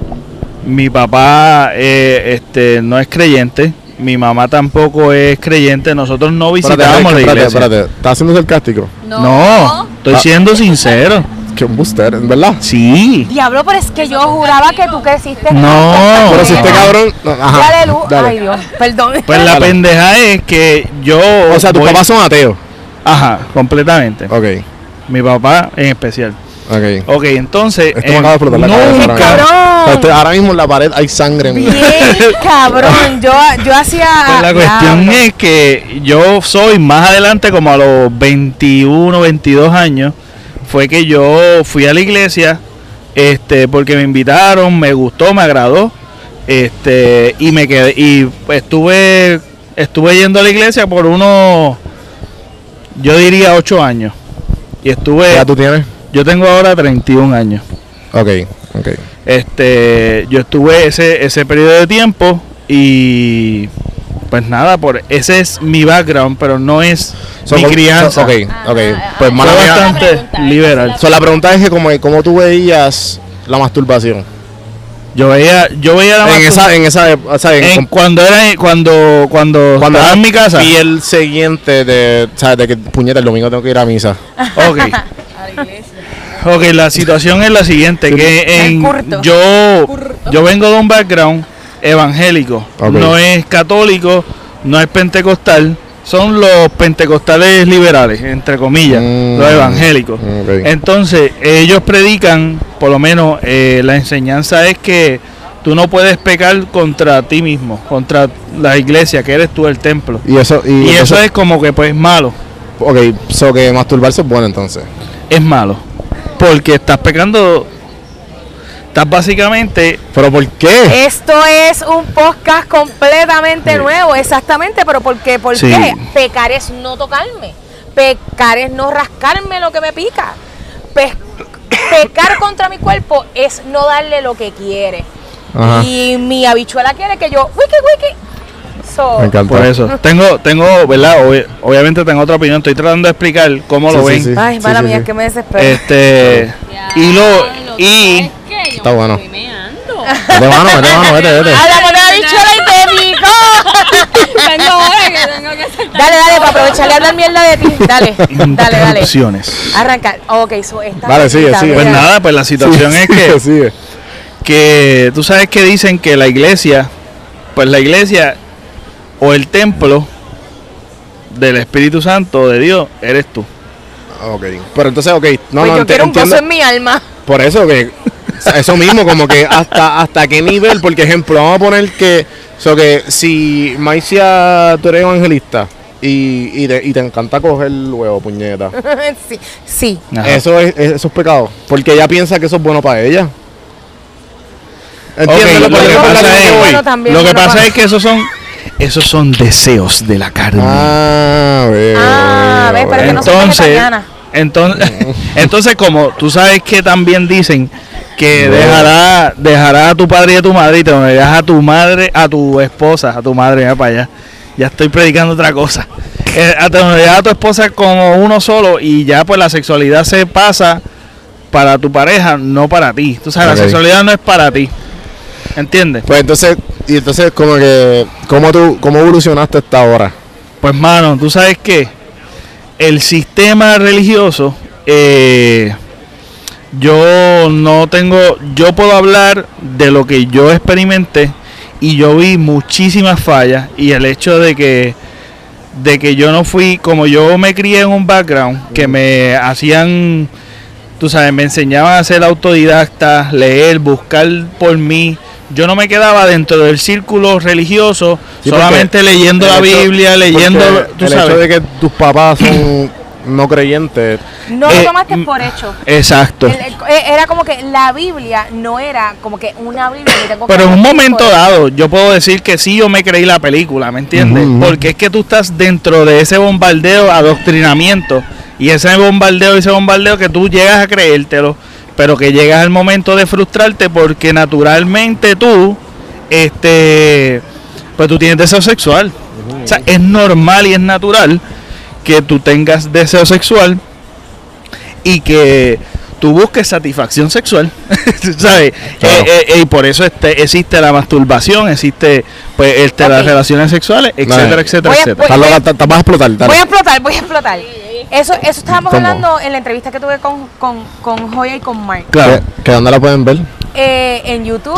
Mi papá eh, este, no es creyente, mi mamá tampoco es creyente. Nosotros no Espérate, visitábamos la espérate, iglesia. espérate, ¿estás haciendo sarcástico? No, estoy Ah. siendo sincero. Que un booster, ¿verdad? Sí. Diablo, pero es que yo juraba que tú creciste. en No. Pero si este cabrón. no, ajá, Dale luz. dale. Ay, Dios, perdón. Pues la pendeja es que yo. O sea, tus voy- papás son ateos. Ajá, completamente. Ok, Mi papá en especial. Ok. Ok, entonces. Esto me eh, acaba de explotar la cabeza ahora nunca- mismo. Cabrón. Ahora mismo en la pared hay sangre en Bien, [laughs] cabrón. Yo, yo hacía. Pues la cuestión es que yo soy más adelante, como a los 21, 22 años, fue que yo fui a la iglesia, este, porque me invitaron, me gustó, me agradó, este, y me quedé, y estuve, estuve yendo a la iglesia por unos, yo diría 8 años, y estuve, ¿Ya tú tienes? Yo tengo ahora 31 años. Ok, ok. Este, yo estuve ese, ese periodo de tiempo y pues nada, por ese es mi background, pero no es So, mi crianza. so- ok, ok. Ah, Pues ah, mala Fue bastante pregunta, liberal. So, la pregunta es que como, cómo tú veías la masturbación. Yo veía, yo veía la En esa, en esa, o sea, en, en cuando era cuando cuando, cuando estaba en mi casa. piel siguiente de, ¿sabes? De que puñeta el domingo tengo que ir a misa. Ok. [laughs] Ok, la [laughs] situación es la siguiente, que en, curto. yo, yo vengo de un background evangélico, no es católico, no es pentecostal, son los pentecostales liberales, entre comillas, Mm, los evangélicos. Entonces, ellos predican, por lo menos eh, la enseñanza es que tú no puedes pecar contra ti mismo, contra la iglesia, que eres tú el templo. Y eso, y, Y eso es como que pues malo, Ok, so que masturbarse es bueno entonces. es malo, porque estás pecando, estás básicamente ¿Pero por qué? Esto es un podcast completamente Sí. nuevo, exactamente, pero ¿por qué? ¿Por Sí. qué? Pecar es no tocarme, pecar es no rascarme lo que me pica, Pe- pecar contra mi cuerpo es no darle lo que quiere. Ajá. Y mi habichuela quiere que yo, wiki, wiki. So, Me encanta. Por eso. [laughs] Tengo, tengo, ¿verdad? Obvi- obviamente tengo otra opinión. Estoy tratando de explicar cómo Sí, lo sí, ven. sí. Ay, mala sí, mía, sí. que me desespero. Este. Y lo. Y. Está me bueno. Vete mano, vete mano, vete, vete. Háblame de habichuela y te picó. [laughs] tengo hora que tengo que saltar. Dale, dale, para aprovecharle a hablar mierda de ti. Dale, dale, dale. Interrupciones. Arranca. Ok, so esta Vale, sigue, sigue. Pues nada, pues la situación Sigue, es que, sigue, sigue. que tú sabes que dicen que la iglesia, pues la iglesia o el templo del Espíritu Santo de Dios eres tú. Ok. Pero entonces, ok. No, Pues no, yo quiero un gozo en mi alma. Por eso que [laughs] o eso mismo, como que hasta hasta qué nivel, porque ejemplo, vamos a poner que, so que si Maicia tú eres evangelista y, y, te, y te encanta coger el huevo, puñeta. [laughs] sí, sí. Eso es, eso es pecado, porque ella piensa que eso es bueno para ella. ¿Entiendes Ok, lo lo que pasa es-? Bueno, también, Lo que pasa pa- es que esos son esos son deseos de la carne. Ah, veo, Ah, veo, pero que no entonces, entonces, [laughs] entonces como tú sabes que también dicen que dejará dejará a tu padre y a tu madre y te unirás a tu madre, a tu esposa, a tu madre, mira para allá. Ya estoy predicando otra cosa. Eh, a- te unirás a tu esposa como uno solo y ya pues la sexualidad se pasa para tu pareja, no para ti. Tú sabes, la sexualidad no es para ti. ¿Entiendes? Pues entonces, y entonces como que, ¿cómo tú, cómo evolucionaste hasta ahora? Pues mano, tú sabes que el sistema religioso, eh, yo no tengo, yo puedo hablar de lo que yo experimenté y yo vi muchísimas fallas y el hecho de que de que yo no fui, como yo me crié en un background que me hacían, tú sabes, me enseñaban a ser autodidacta, leer, buscar por mí, yo no me quedaba dentro del círculo religioso, Sí, solamente leyendo la hecho- Biblia, leyendo, tú el sabes. hecho de que tus papás son no creyentes. No Eh, lo tomaste mm, por hecho. Exacto. El- el- eh, era como que la Biblia no era como que una Biblia que tengo que Pero en un momento dado, yo puedo decir que sí, yo me creí la película, ¿me entiendes? Porque es que tú estás dentro de ese bombardeo, adoctrinamiento, y ese bombardeo, ese bombardeo que tú llegas a creértelo, pero que llegas al momento de frustrarte porque naturalmente tú, este, pues tú tienes deseo sexual. O sea, es normal y es natural que tú tengas deseo sexual y que tú busques satisfacción sexual, [laughs] ¿sabes? Claro. Eh, eh, eh, y por eso este, existe la masturbación, existe pues este, las relaciones sexuales, etcétera, etcétera, Voy a- etcétera. voy- a explotar. dale. Voy a explotar, voy a explotar. Eso, eso estábamos ¿Cómo? hablando en la entrevista que tuve con, con, con Joya y con Mark. Claro. ¿Que, dónde la pueden ver? Eh, en YouTube,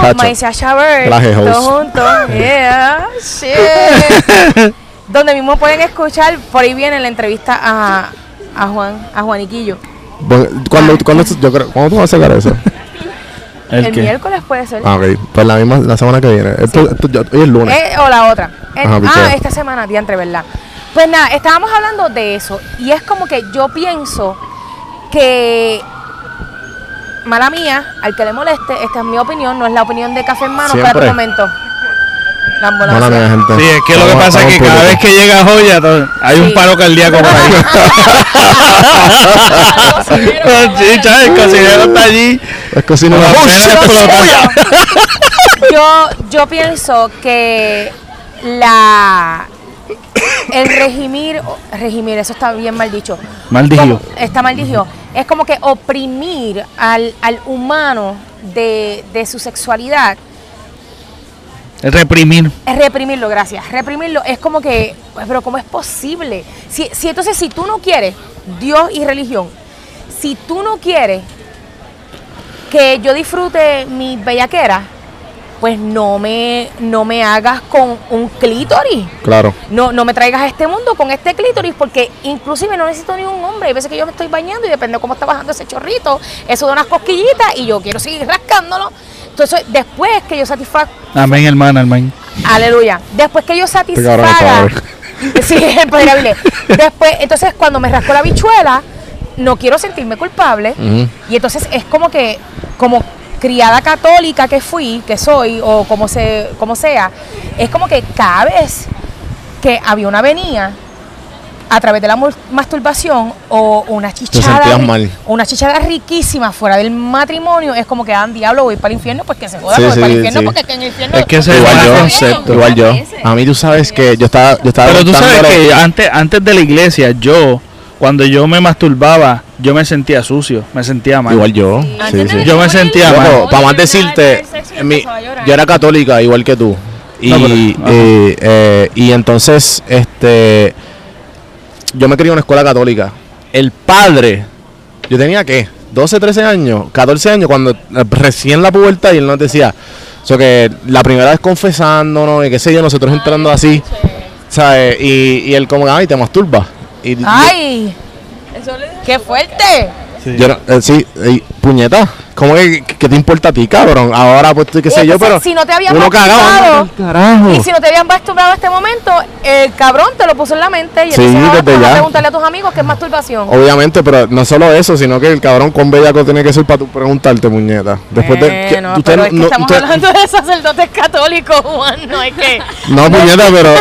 Traje host. todos juntos. [laughs] Yeah, shit. Donde mismo pueden escuchar, por ahí viene la entrevista a, a Juan, a Juaniquillo. ¿Cuándo, cuándo, yo creo, ¿Cuándo tú vas a sacar eso? [laughs] ¿El miércoles puede ser. Ah, ok. Pues la misma, la semana que viene. Esto, esto- yo- hoy es lunes. Eh, o la otra. Eh, Ajá, ah, esta semana, diantre, ¿verdad? Pues nada, estábamos hablando de eso. Y es como que yo pienso que. Mala mía, al que le moleste, esta es mi opinión, no es la opinión de Café en Mano. Siempre. Espérate un momento. La ambulancia. Mala mía, gente. Sí, es que lo que pasa es que cada público. vez que llega Joya hay un Sí. paro cardíaco por ahí. [laughs] chaval, el cocinero está allí. Es cocina Con la ¡Oh, pena yo, yo pienso que la el regimir, regimir, eso está bien mal dicho. Mal dicho. Como- Está mal dicho. Es como que oprimir al, al humano de, de su sexualidad. Reprimir. Es reprimirlo, gracias. Reprimirlo es como que, pero ¿cómo es posible? Si, si entonces, si tú no quieres Dios y religión, si tú no quieres que yo disfrute mi bellaquera, pues no me, no me hagas con un clítoris. Claro. No, no me traigas a este mundo con este clítoris porque inclusive no necesito ni un hombre. Hay veces que yo me estoy bañando y depende de cómo está bajando ese chorrito, eso da unas cosquillitas y yo quiero seguir rascándolo. Entonces, después que yo satisfaga, Amén, hermana, amén. aleluya, después que yo satisfaga, sí. Después, entonces cuando me rasco la bichuela, no quiero sentirme culpable y entonces es como que, como criada católica que fui, que soy, o como, se, como sea, es como que cada vez que había una venía a través de la masturbación o una chichada, mal. una chichada riquísima fuera del matrimonio, es como que, ah, diablo, voy para el infierno, pues que se joda, Sí, voy sí, para el infierno sí. porque es que en el infierno... Es que ese Igual yo, concepto. igual yo. A mí tú sabes que yo estaba, yo estaba Pero tú sabes que antes, antes de la iglesia, yo, cuando yo me masturbaba, yo me sentía sucio, me sentía mal. Igual yo. Sí, sí. Yo me sentía mal. Para más decirte, mi- yo era católica igual que tú. Y, No, pero- ajá. eh, eh, y entonces, este, yo me crié en una escuela católica. El padre, yo tenía que 12, 13 años, 14 años, cuando eh, recién la pubertad y él nos decía, so que la primera vez confesándonos y qué sé yo, nosotros entrando así, ¿sabes? Y, y él como, ay, te masturbas. Y yo- ¡Ay! Eso le ¡Qué fuerte! yo no- eh, sí, eh, puñeta, ¿cómo que qué te importa a ti, cabrón? Ahora pues tú, qué sé yo, Entonces, pero si no te habían uno cagado, carajo. Y si no te habían masturbado a este momento, el cabrón te lo puso en la mente y Sí, entonces ahora desde tú vas a ya. preguntarle a tus amigos qué es masturbación. Obviamente, pero no solo eso, sino que el cabrón con bellaco tiene que ser para tú preguntarte, muñeta. Después de que Bueno, usted pero es que no- estamos usted- hablando de sacerdotes católicos, [laughs] Juan, no es que... No, puñeta, pero,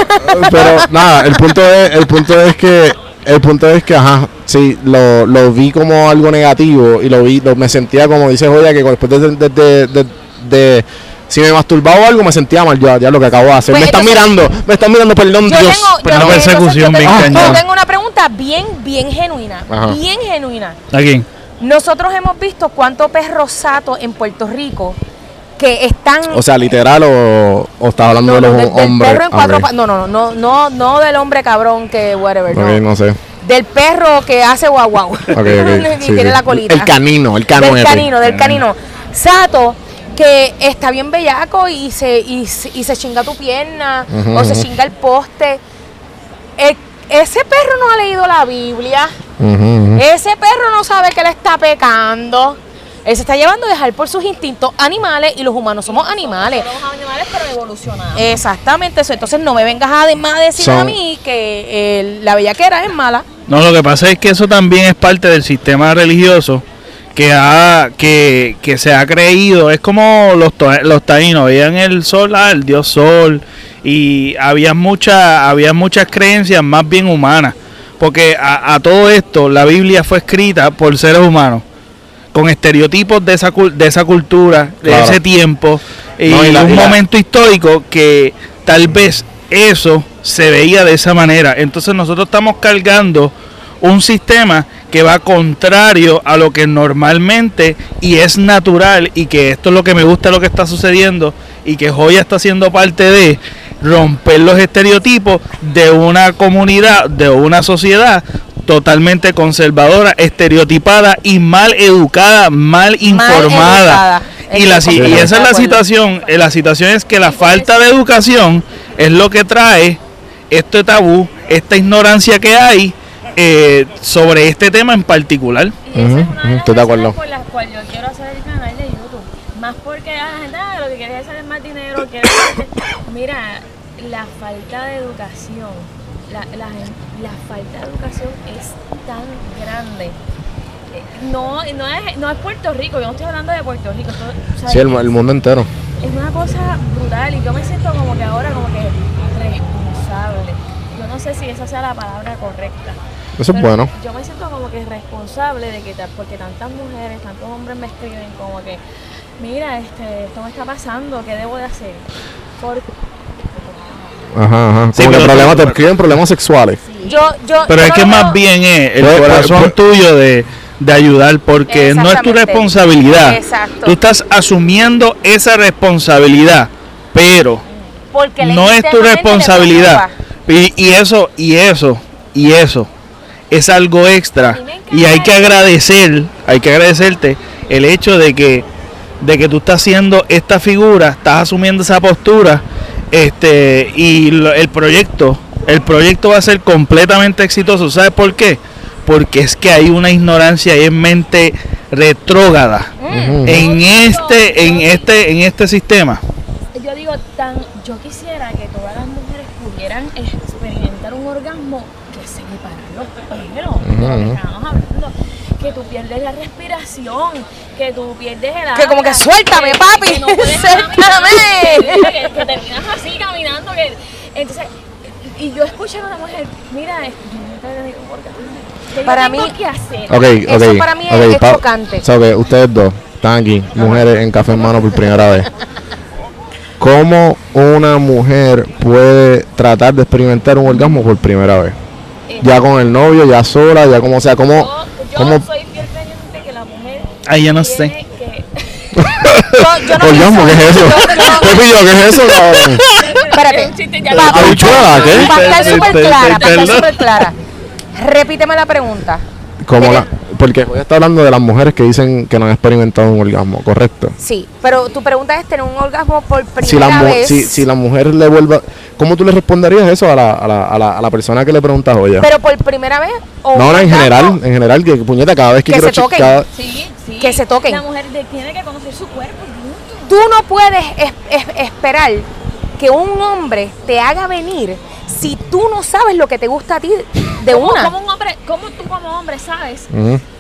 pero nada, el punto es, el punto es que, el punto es que, ajá, sí, lo, lo vi como algo negativo y lo vi, lo, me sentía como dice Joya que después de, de, de, de- de- si me masturbaba o algo me sentía mal yo, ya lo que acabo de hacer. Pues me están mirando, me están mirando, perdón Yo Dios. tengo, yo una tengo- persecución yo bien tengo- cañona. yo tengo una pregunta bien, bien genuina, Ajá. bien genuina. ¿A quién? Nosotros hemos visto cuántos perros satos en Puerto Rico que están... O sea, literal o, o estás hablando no, de los del, del hombres. perro en cuatro Ok. pa- no, no, no, no, no del hombre cabrón que whatever, Ok, no. no sé. Del perro que hace guau guau. Ok, ok, [laughs] y sí, tiene sí. la colita. El canino, el canino. Del canino, del canino. Sato, que está bien bellaco y se, y, se- y se chinga tu pierna o se chinga el poste. Ese perro no ha leído la Biblia. Ese perro no sabe que le está pecando. Él se está llevando a dejar por sus instintos animales y los humanos somos animales. Somos animales, pero evolucionados. Exactamente eso. Entonces no me vengas a, a decir a mí que eh, la bellaquera es mala. No, lo que pasa es que eso también es parte del sistema religioso que ha que, que se ha creído. Es como los, los taínos veían el sol, ah, el dios sol, y había mucha, había muchas creencias más bien humanas. Porque a, a todo esto la Biblia fue escrita por seres humanos, con estereotipos de esa, de esa cultura, de Claro. ese tiempo, y, No, y la- un y la- momento histórico que tal vez eso se veía de esa manera. Entonces nosotros estamos cargando un sistema que va contrario a lo que normalmente y es natural y que esto es lo que me gusta lo que está sucediendo y que Joya está siendo parte de romper los estereotipos de una comunidad, de una sociedad totalmente conservadora, estereotipada y mal educada, mal informada. educada. Y, la, y esa es la acuerdo. situación, eh, la situación es que la falta de educación es lo que trae este tabú, esta ignorancia que hay eh, sobre este tema en particular. Y esa es una de las estoy de acuerdo. razones por las cuales yo quiero hacer el canal de YouTube. Más porque la gente ah, lo que quiere es hacer más dinero. quiere [coughs] Mira, la falta de educación, la, la, gen- la falta de educación es tan grande. Eh, No, no, es, no es Puerto Rico, yo no estoy hablando de Puerto Rico. esto- o sea, Sí, el, el mundo entero. es una cosa brutal y yo me siento como que ahora como que responsable. Yo no sé si esa sea la palabra correcta. Eso es bueno. Yo me siento como que responsable de que porque tantas mujeres, tantos hombres me escriben como que, mira, este, esto me está pasando, ¿qué debo de hacer? Porque Ajá, ajá. Sí, Como que pero- problemas, te escriben problemas sexuales. Yo, yo, Pero yo es no que más bien es el Pues, pues, corazón pues- tuyo de, de ayudar porque no es tu Exactamente. responsabilidad. Exacto. Tú estás asumiendo esa responsabilidad, pero porque le no es tu responsabilidad. preocupa. Y, y eso, y eso, y eso es algo extra. Y hay que eso. agradecer, hay que agradecerte el hecho de que, de que tú estás haciendo esta figura, estás asumiendo esa postura, este, y lo- el proyecto, el proyecto va a ser completamente exitoso. ¿Sabes por qué? Porque es que hay una ignorancia y en mente retrógrada Ujú. en este, en este, en este sistema. yo digo, tan, yo quisiera que todas las mujeres pudieran experimentar un orgasmo que se le paran los pelos, que tú pierdes la respiración, que tú pierdes el Que como que suéltame, que- papi, que no puedes [laughs] suéltame. Que, que terminas así caminando. Que, entonces, y yo escuché a una mujer, mira. ¿Qué Para mí- que hacer? Ok, Eso ok. para mí es- ok, es pa- chocante. o sea, que ustedes dos están aquí, mujeres en café en mano por primera vez. ¿Cómo una mujer puede tratar de experimentar un orgasmo por primera vez? Ya con el novio, ya sola, ya como sea, ¿cómo, Yo, yo cómo soy fiel creyente que la mujer Ay, [laughs] yo no sé. que Yo, yo no? ¿Qué es eso? yo- ¿qué es eso, cabrón? Espérate. un chiste ya. Para estar súper clara, para estar súper clara. Repíteme la pregunta. Como la, porque hoy está hablando de las mujeres que dicen que no han experimentado un orgasmo, ¿correcto? Sí, pero tu pregunta es tener un orgasmo por primera Si la, mu- vez. si, si la mujer le vuelva... ¿Cómo tú le responderías eso a la, a la, a la, a la persona que le preguntas, oye? Pero por primera vez o No, no, en general, en general, que puñeta, cada vez que, Que quiero se toquen. cada- Sí, sí. Que se toquen. La mujer tiene que conocer su cuerpo. Tú no puedes es- es- esperar que un hombre te haga venir si tú no sabes lo que te gusta a ti de ¿Cómo, una. cómo un hombre, cómo tú como hombre sabes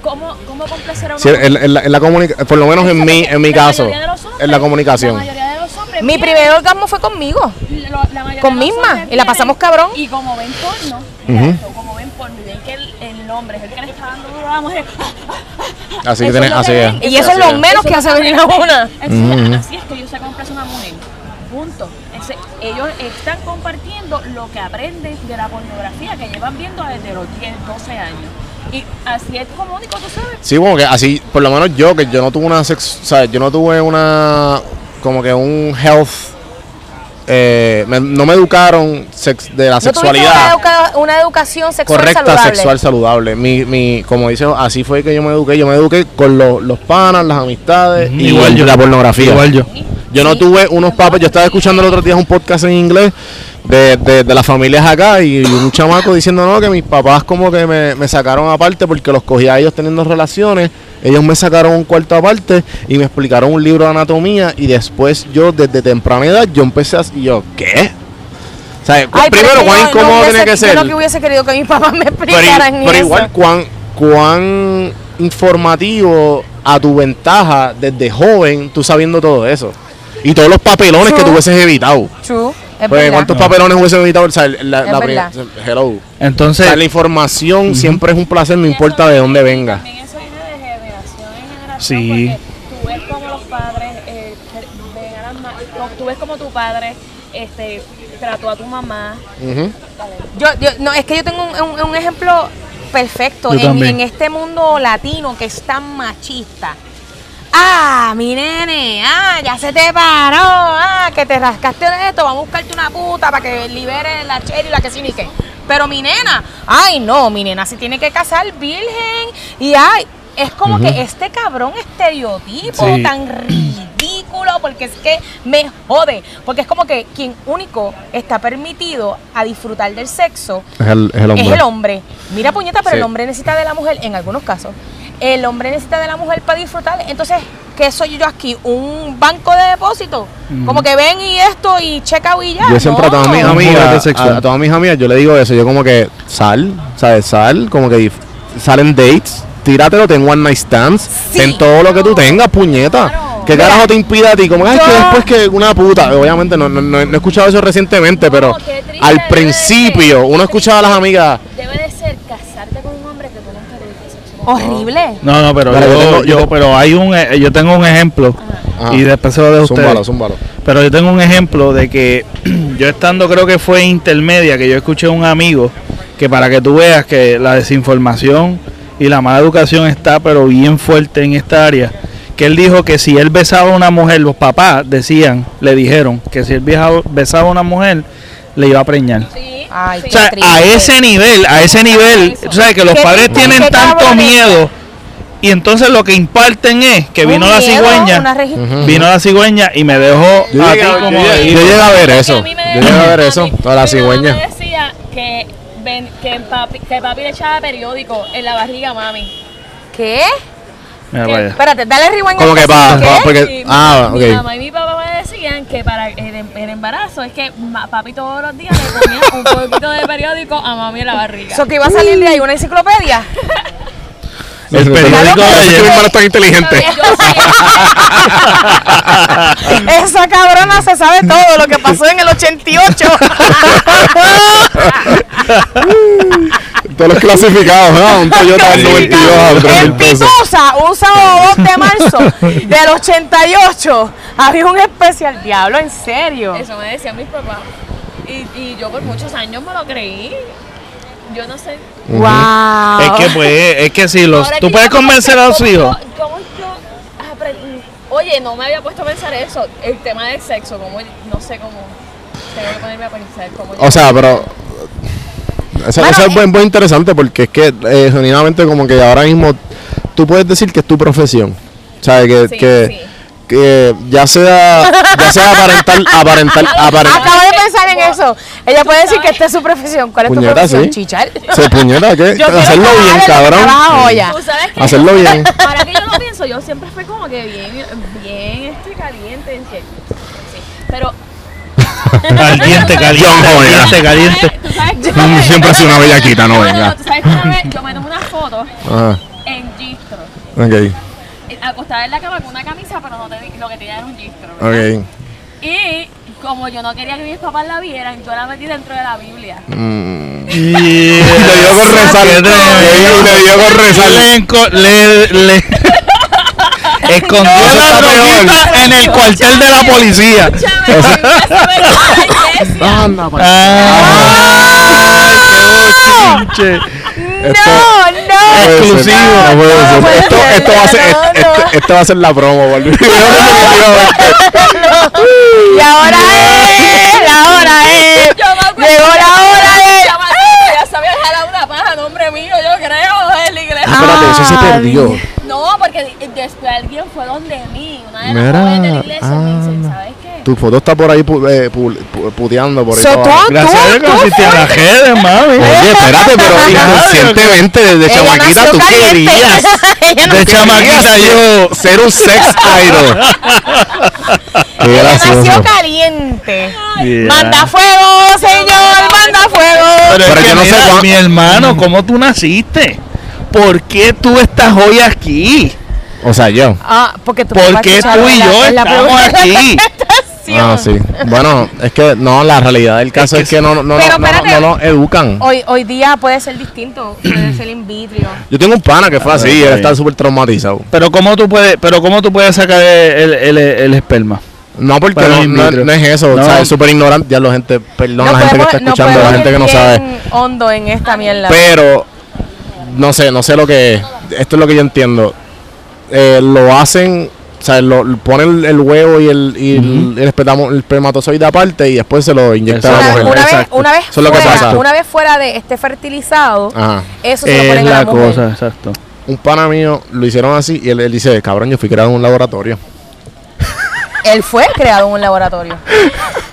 cómo, cómo complacer a una Sí, mujer? en, en la, en la por lo menos en mi, en mi La caso, mayoría de los hombres- en la comunicación. La mayoría de los hombres Mi primer orgasmo fue conmigo. lo- la mayoría con misma, y la pasamos cabrón. Y como ven porno, esto, como ven porno y ven que el, el hombre es el que le está dando duro a la mujer. Así que así que es. Y eso es lo menos que hace venir a una. Así es que yo sé cómo una mujer. Punto. Ellos están compartiendo lo que aprenden de la pornografía que llevan viendo desde los 10, 12 años. Y así es como único, tú sabes. Sí, como que así, por lo menos yo, que yo no tuve una sex, o sea, yo no tuve una, como que un health, eh, me- no me educaron sex- de la No sexualidad. una, educa- una educación sexual correcta saludable. sexual saludable. Mi, mi, como dice, así fue que yo me eduqué. Yo me eduqué con los, los panas, las amistades y Igual yo. la pornografía. Igual yo. Yo no tuve unos papás. Yo estaba escuchando el otro día un podcast en inglés de, de, de las familias acá y, un chamaco diciendo no que mis papás como que me, me sacaron aparte porque los cogía a ellos teniendo relaciones Ellos me sacaron un cuarto aparte y me explicaron un libro de anatomía y después yo desde temprana edad yo empecé a... Y yo, ¿qué? O sea, Ay, pero primero, cuán no incómodo hubiese- tiene que ser. Yo lo que hubiese querido que mis papás me Pero, explicaran pero eso. igual, cuán, cuán informativo a tu ventaja desde joven tú sabiendo todo eso. Y todos los papelones que tú hubieses evitado. True, es Pues, verdad. ¿Cuántos papelones hubiesen evitado? O sea, la, la hello. O Entonces, sea, la información siempre es un placer, no importa de dónde venga. También eso viene de generación en generación. Sí. Tú ves como los padres, eh, tú ves como tu padre este, trató a tu mamá. Ujú. Yo, yo, no, es que yo tengo un, un- un ejemplo perfecto en este mundo latino que es tan machista. Ah, mi nene, ah, ya se te paró, ah, que te rascaste de esto, vamos a buscarte una puta para que libere la cherry y la que sí ni qué. Pero mi nena, ay no, mi nena se tiene que casar virgen y ay, es como que este cabrón estereotipo Sí. tan ridículo porque es que me jode, porque es como que quien único está permitido a disfrutar del sexo Es el, es el hombre. es el hombre. Mira, puñeta, pero Sí. el hombre necesita de la mujer, en algunos casos. El hombre necesita de la mujer para disfrutar. Entonces, ¿qué soy yo aquí? ¿Un banco de depósito? Como que ven y esto y checa y ya. Yo siempre a todas mis amigas, a, a todas mis amigas, yo le digo eso, yo como que sal, ¿sabes? Sal, como que salen dates, tíratelo, ten one night stands, Sí. ten todo lo que tú tengas, puñeta. Claro. ¿Qué Mira, carajo te impide a ti? Como, yo- que después que una puta, obviamente no, no, no- no he escuchado eso recientemente, No, pero al principio ser, uno escuchaba a las amigas, Debe de ser casarte con un hombre que tú Horrible. no, no, pero Dale, yo, yo tengo- yo yo- te- pero hay un, eh, yo tengo un ejemplo Ajá. y después se lo dejo a ustedes. zúmbalo, zúmbalo. Pero yo tengo un ejemplo de que [clears throat] yo estando, creo que fue intermedia, que yo escuché a un amigo que para que tú veas que la desinformación y la mala educación está pero bien fuerte en esta área, que él dijo que si él besaba a una mujer, los papás decían, le dijeron que si él besaba, besaba a una mujer, le iba a preñar. Sí, Ay, sí. O sea, a ese nivel, a ese nivel, tú sabes que los padres triste, tienen tanto miedo y entonces lo que imparten es que vino la cigüeña, vino la cigüeña y me dejó Yo a ti a- como yo llegué- dedito. yo llegué a ver eso. a Yo llegué a ver eso, toda la mi mamá cigüeña. me decía que, ven, que, papi, que papi le echaba periódico en la barriga a mami. ¿Qué? Mira ¿Qué? para allá. Espérate, dale rewind. Como que pa- ¿Qué? pa- porque- Y mi- ah, mi, ok. mamá y mi papá me decían que para el, em- el embarazo es que ma- papi todos los días le ponía [laughs] un poquito de periódico a mami en la barriga. Eso que iba a salir de ahí una enciclopedia. El periódico eso es que mi hermano es tan inteligente. [laughs] Esa cabrona se sabe todo lo que pasó en el 88. [laughs] Todos los clasificados, ¿no? Un Toyota del 92 a 3 mil En pesos. Picosa, un sábado 2 de marzo del 88, había un especial. Diablo, en serio. Eso me decían mis papás. Y, y yo por muchos años me lo creí. Yo no sé. Wow. Es que pues, es que si los, Ahora tú que puedes yo convencer a los cómo hijos. yo- cómo yo aprendí- Oye, no me había puesto a pensar eso. El tema del sexo, como no sé cómo. Tengo que ponerme a pensar cómo. O sea, pero. Eso, Bueno, eso es eh, muy, muy interesante porque es que eh, genuinamente como que ahora mismo tú puedes decir que es tu profesión. ¿Sabes? Que, Sí, que, sí. que ya sea ya sea aparentar, aparentar, [laughs] aparentar. Acabo de pensar en eso. Ella puede decir que esta es su profesión. ¿Cuál es tu Puñeta, profesión? sí. Chichar. Se puñeta, ¿qué? Hacerlo bien, cabrón. Hacerlo bien. Ahora que yo lo pienso, yo siempre fui como que bien, bien este caliente. en sí. Pero. Caliente, caliente, caliente, caliente. ¿Tú sabes que Mm, siempre ha sido una bellaquita, no venga. Tú sabes que una vez yo me tomé una foto Ajá, en Gistro. ok, eh, Acostada en la cama con una camisa, pero no te- lo que tenía era un Gistro. ¿verdad? ok. Y como yo no quería que mis papás la vieran, yo la metí dentro de la Biblia. Mm. Y [laughs] Le dio con rezar. Le dio, con rezar. Le, le- [laughs] escondió la droguita en el cuartel de la policía. Anda, Ay, qué No, no exclusivo. no. No Esto, va a ser, no, esto, no. esto- esto va a ser la promo, definitivamente. [laughs] Y ahora es, la hora es. Llegó que la hora chamaquito Ya sabía jalar una paja, nombre mío, yo creo, en la iglesia. Espérate, eso se perdió. No, porque después alguien fue donde mí, una de las jóvenes de la iglesia, me dice, anda. ¿sabes qué? Tu foto está por ahí pu- eh, pu- pu- pu- puteando por ahí. So, tú- Gracias a Dios que no existían las redes, mami. Oye, espérate, pero [laughs] inconscientemente desde Ella chamaquita tú caliente. querías [laughs] Ella De chamaquita yo. ser un sex idol. [laughs] Qué ella nació caliente. Yeah. Manda fuego, señor, manda fuego. Pero, Pero es que yo no sé mira, cuán- mi hermano, ¿cómo tú naciste? ¿Por qué tú estás hoy aquí? O sea, yo. Ah, porque tú ¿Por qué tú y yo la estamos la aquí? Ah, sí. Bueno, es que no, la realidad del caso es que, no, no, no, no, no, espérate. no nos educan. Hoy, hoy día puede ser distinto, puede ser in vitrio. Yo tengo un pana que fue así y él ok. está súper traumatizado. Pero ¿cómo tú puedes, pero cómo tú puedes sacar el, el- el- el esperma? No, porque no, no- no es eso. No. O sea, es súper ignorante. Ya la gente, perdón a la gente que está escuchando, la gente que no ir sabe. bien hondo en esta mierda. Pero, no sé, no sé lo que es. Esto es lo que yo entiendo. Eh, lo hacen, o sea, lo, ponen el, el huevo y el, y el, el espermatozo- el espermatozoide aparte y después se lo inyectan a la una, mujer. una vez, una vez Eso es lo que fuera, pasa. una vez fuera de este fertilizado, Ajá. eso se lo Es ponen a la mujer. cosa, exacto. Un pana mío lo hicieron así y él, él dice, cabrón, yo fui creado en un laboratorio. [laughs] Él fue creado en un laboratorio.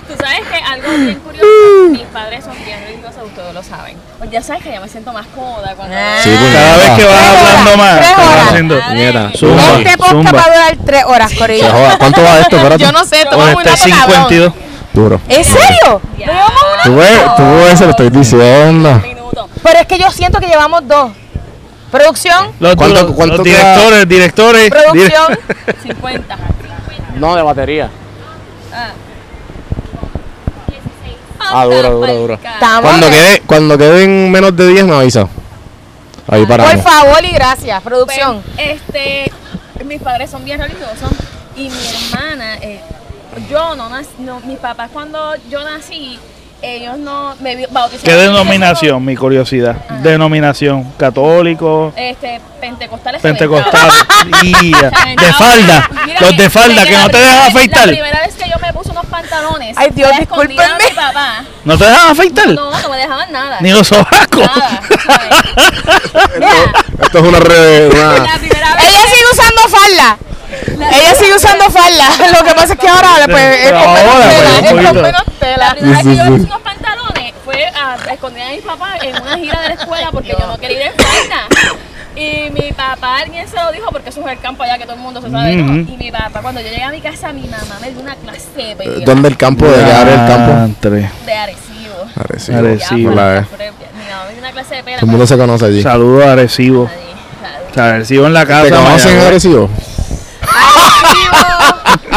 Tú sabes que algo bien curioso, mis padres son bien religiosos, ustedes lo saben. Pues ya sabes que ya me siento más cómoda cuando... Ah. Sí, pues, Cada vez que vas hablando más, tres horas. haciendo Nieta, zumba, este podcast va a durar tres horas, Se Corillo. joda. ¿Cuánto va esto? Espérate. Yo no sé, Con toma un este rato, cabrón. 52. Duro. ¿En serio? Una- Tú ves, tú ves, se lo estoy diciendo. Pero es que yo siento que llevamos dos. Producción, Los, ¿Cuánto- los- cuánto los queda? directores, directores. producción. 50. [laughs] No, de batería. Ah. Ah, duro, duro. Estamos- Cuando quede, cuando queden menos de 10 me avisa. Ahí Por paramos. favor y gracias, producción. Pues, este, mis padres son bien religiosos y mi hermana, eh, yo no nací, no, mis papás cuando yo nací, ellos no me bautizaron. ¿Qué denominación? Mi curiosidad. Denominación. Católico, Este, pentecostales. pentecostal. [laughs] y, Se de falda. Mira, Los de falda que no te dejan vez- La afeitar. primera vez que yo me puse unos pantalones. Ay, Dios, discúlpenme. mi papá. ¿No te dejan afeitar? No, no me dejaban nada. Ni los sobacos. Nada. [laughs] Mira, Esto es una red. Una... [laughs] Ella sigue usando falda. Ella sigue usando falda. Lo que pasa es que ahora pues, es con Ahora, menos pues, tela. menos La tela. primera vez Sí, que yo unos pantalones fue a esconder a mi papá en una gira de la escuela porque yo no quería ir en falda. Y mi papá, alguien se lo dijo porque eso es el campo allá que todo el mundo se sabe. ¿no? Ujú. Y mi papá, cuando yo llegué a mi casa, mi mamá me dio una clase de pelea ¿Dónde el campo? ¿De qué área el campo? De Arecibo. Arecibo. Arecibo. La E. Mi mamá me dio una clase de pelea. Todo el mundo se conoce allí. Saludos a Arecibo. Arecibo en la casa. ¿Te conocen en. Arecibo?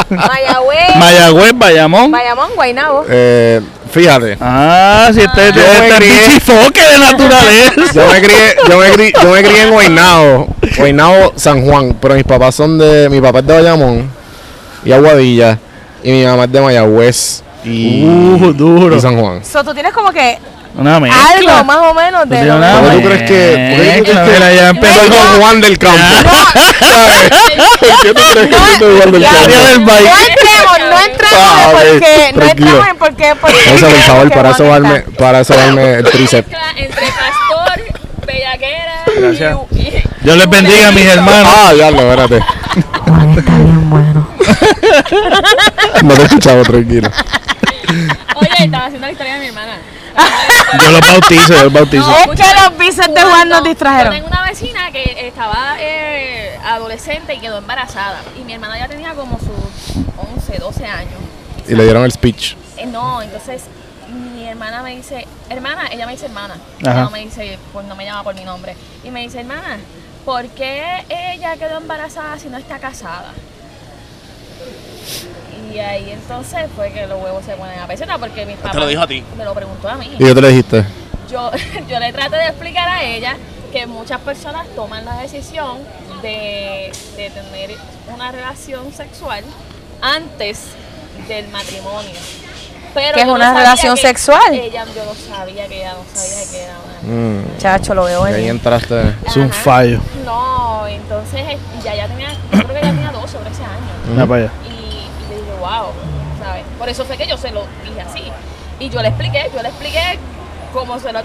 Mayagüez, Mayagüez, Bayamón. Bayamón, Guaynabo. Eh, fíjate. Ah, si este, este es de naturaleza. Yo me crié, yo me crié, yo me crié en Guaynabo, Guaynabo, San Juan, pero mis papás son de, mi papá es de Bayamón y Aguadilla y mi mamá es de Mayagüez y, Uh, duro. y San Juan. So, tú tienes como que Una mezcla. algo más o menos de lo una ¿Por qué tú crees que, por qué tú crees mezcla, mira, ya que empezó Don Juan del campo? [laughs] ¿Sabes? ¿Por qué tú crees que Don Juan del Ya, campo? No entremos, no entremos Ah, ok, en por qué, no tranquilo. entremos en por qué, por favor, para está. para eso darme el tríceps. Entre pastor, bellaquera Gracias. Dios les bendiga a mis hermanos. Ah, ya lo, espérate. [laughs] No te he escuchado, tranquilo. Oye, estaba haciendo la historia de mi hermana. Yo los bautizo, yo los bautizo. No, Es que los bíceps de Juan nos distrajeron. Yo tengo una vecina que estaba eh, adolescente y quedó embarazada. Y mi hermana ya tenía como sus 11, 12 años. Y le dieron el speech. Eh, no, entonces mi hermana me dice, hermana, ella me dice hermana. Ajá. Ella no me dice, pues no me llama por mi nombre. Y me dice, hermana, ¿por qué ella quedó embarazada si no está casada? Y ahí entonces fue que los huevos se ponen a peseta porque mi papá lo dijo a ti. me lo preguntó a mí Y yo te le dijiste. yo, [laughs] yo le traté de explicar a ella que muchas personas toman la decisión de, de tener una relación sexual antes del matrimonio. Pero ¿Qué es no una relación que- sexual? Ella, yo no sabía que ella no sabía que era una... Mm, Chacho, lo veo y ahí entraste. Es un fallo. No, entonces eh, ya, ya tenía, yo creo que ya tenía 12 o 13 años. Mira para allá. Y, y le dije, wow, ¿sabes? Por eso fue que yo se lo dije así. Y yo le expliqué, yo le expliqué cómo se lo,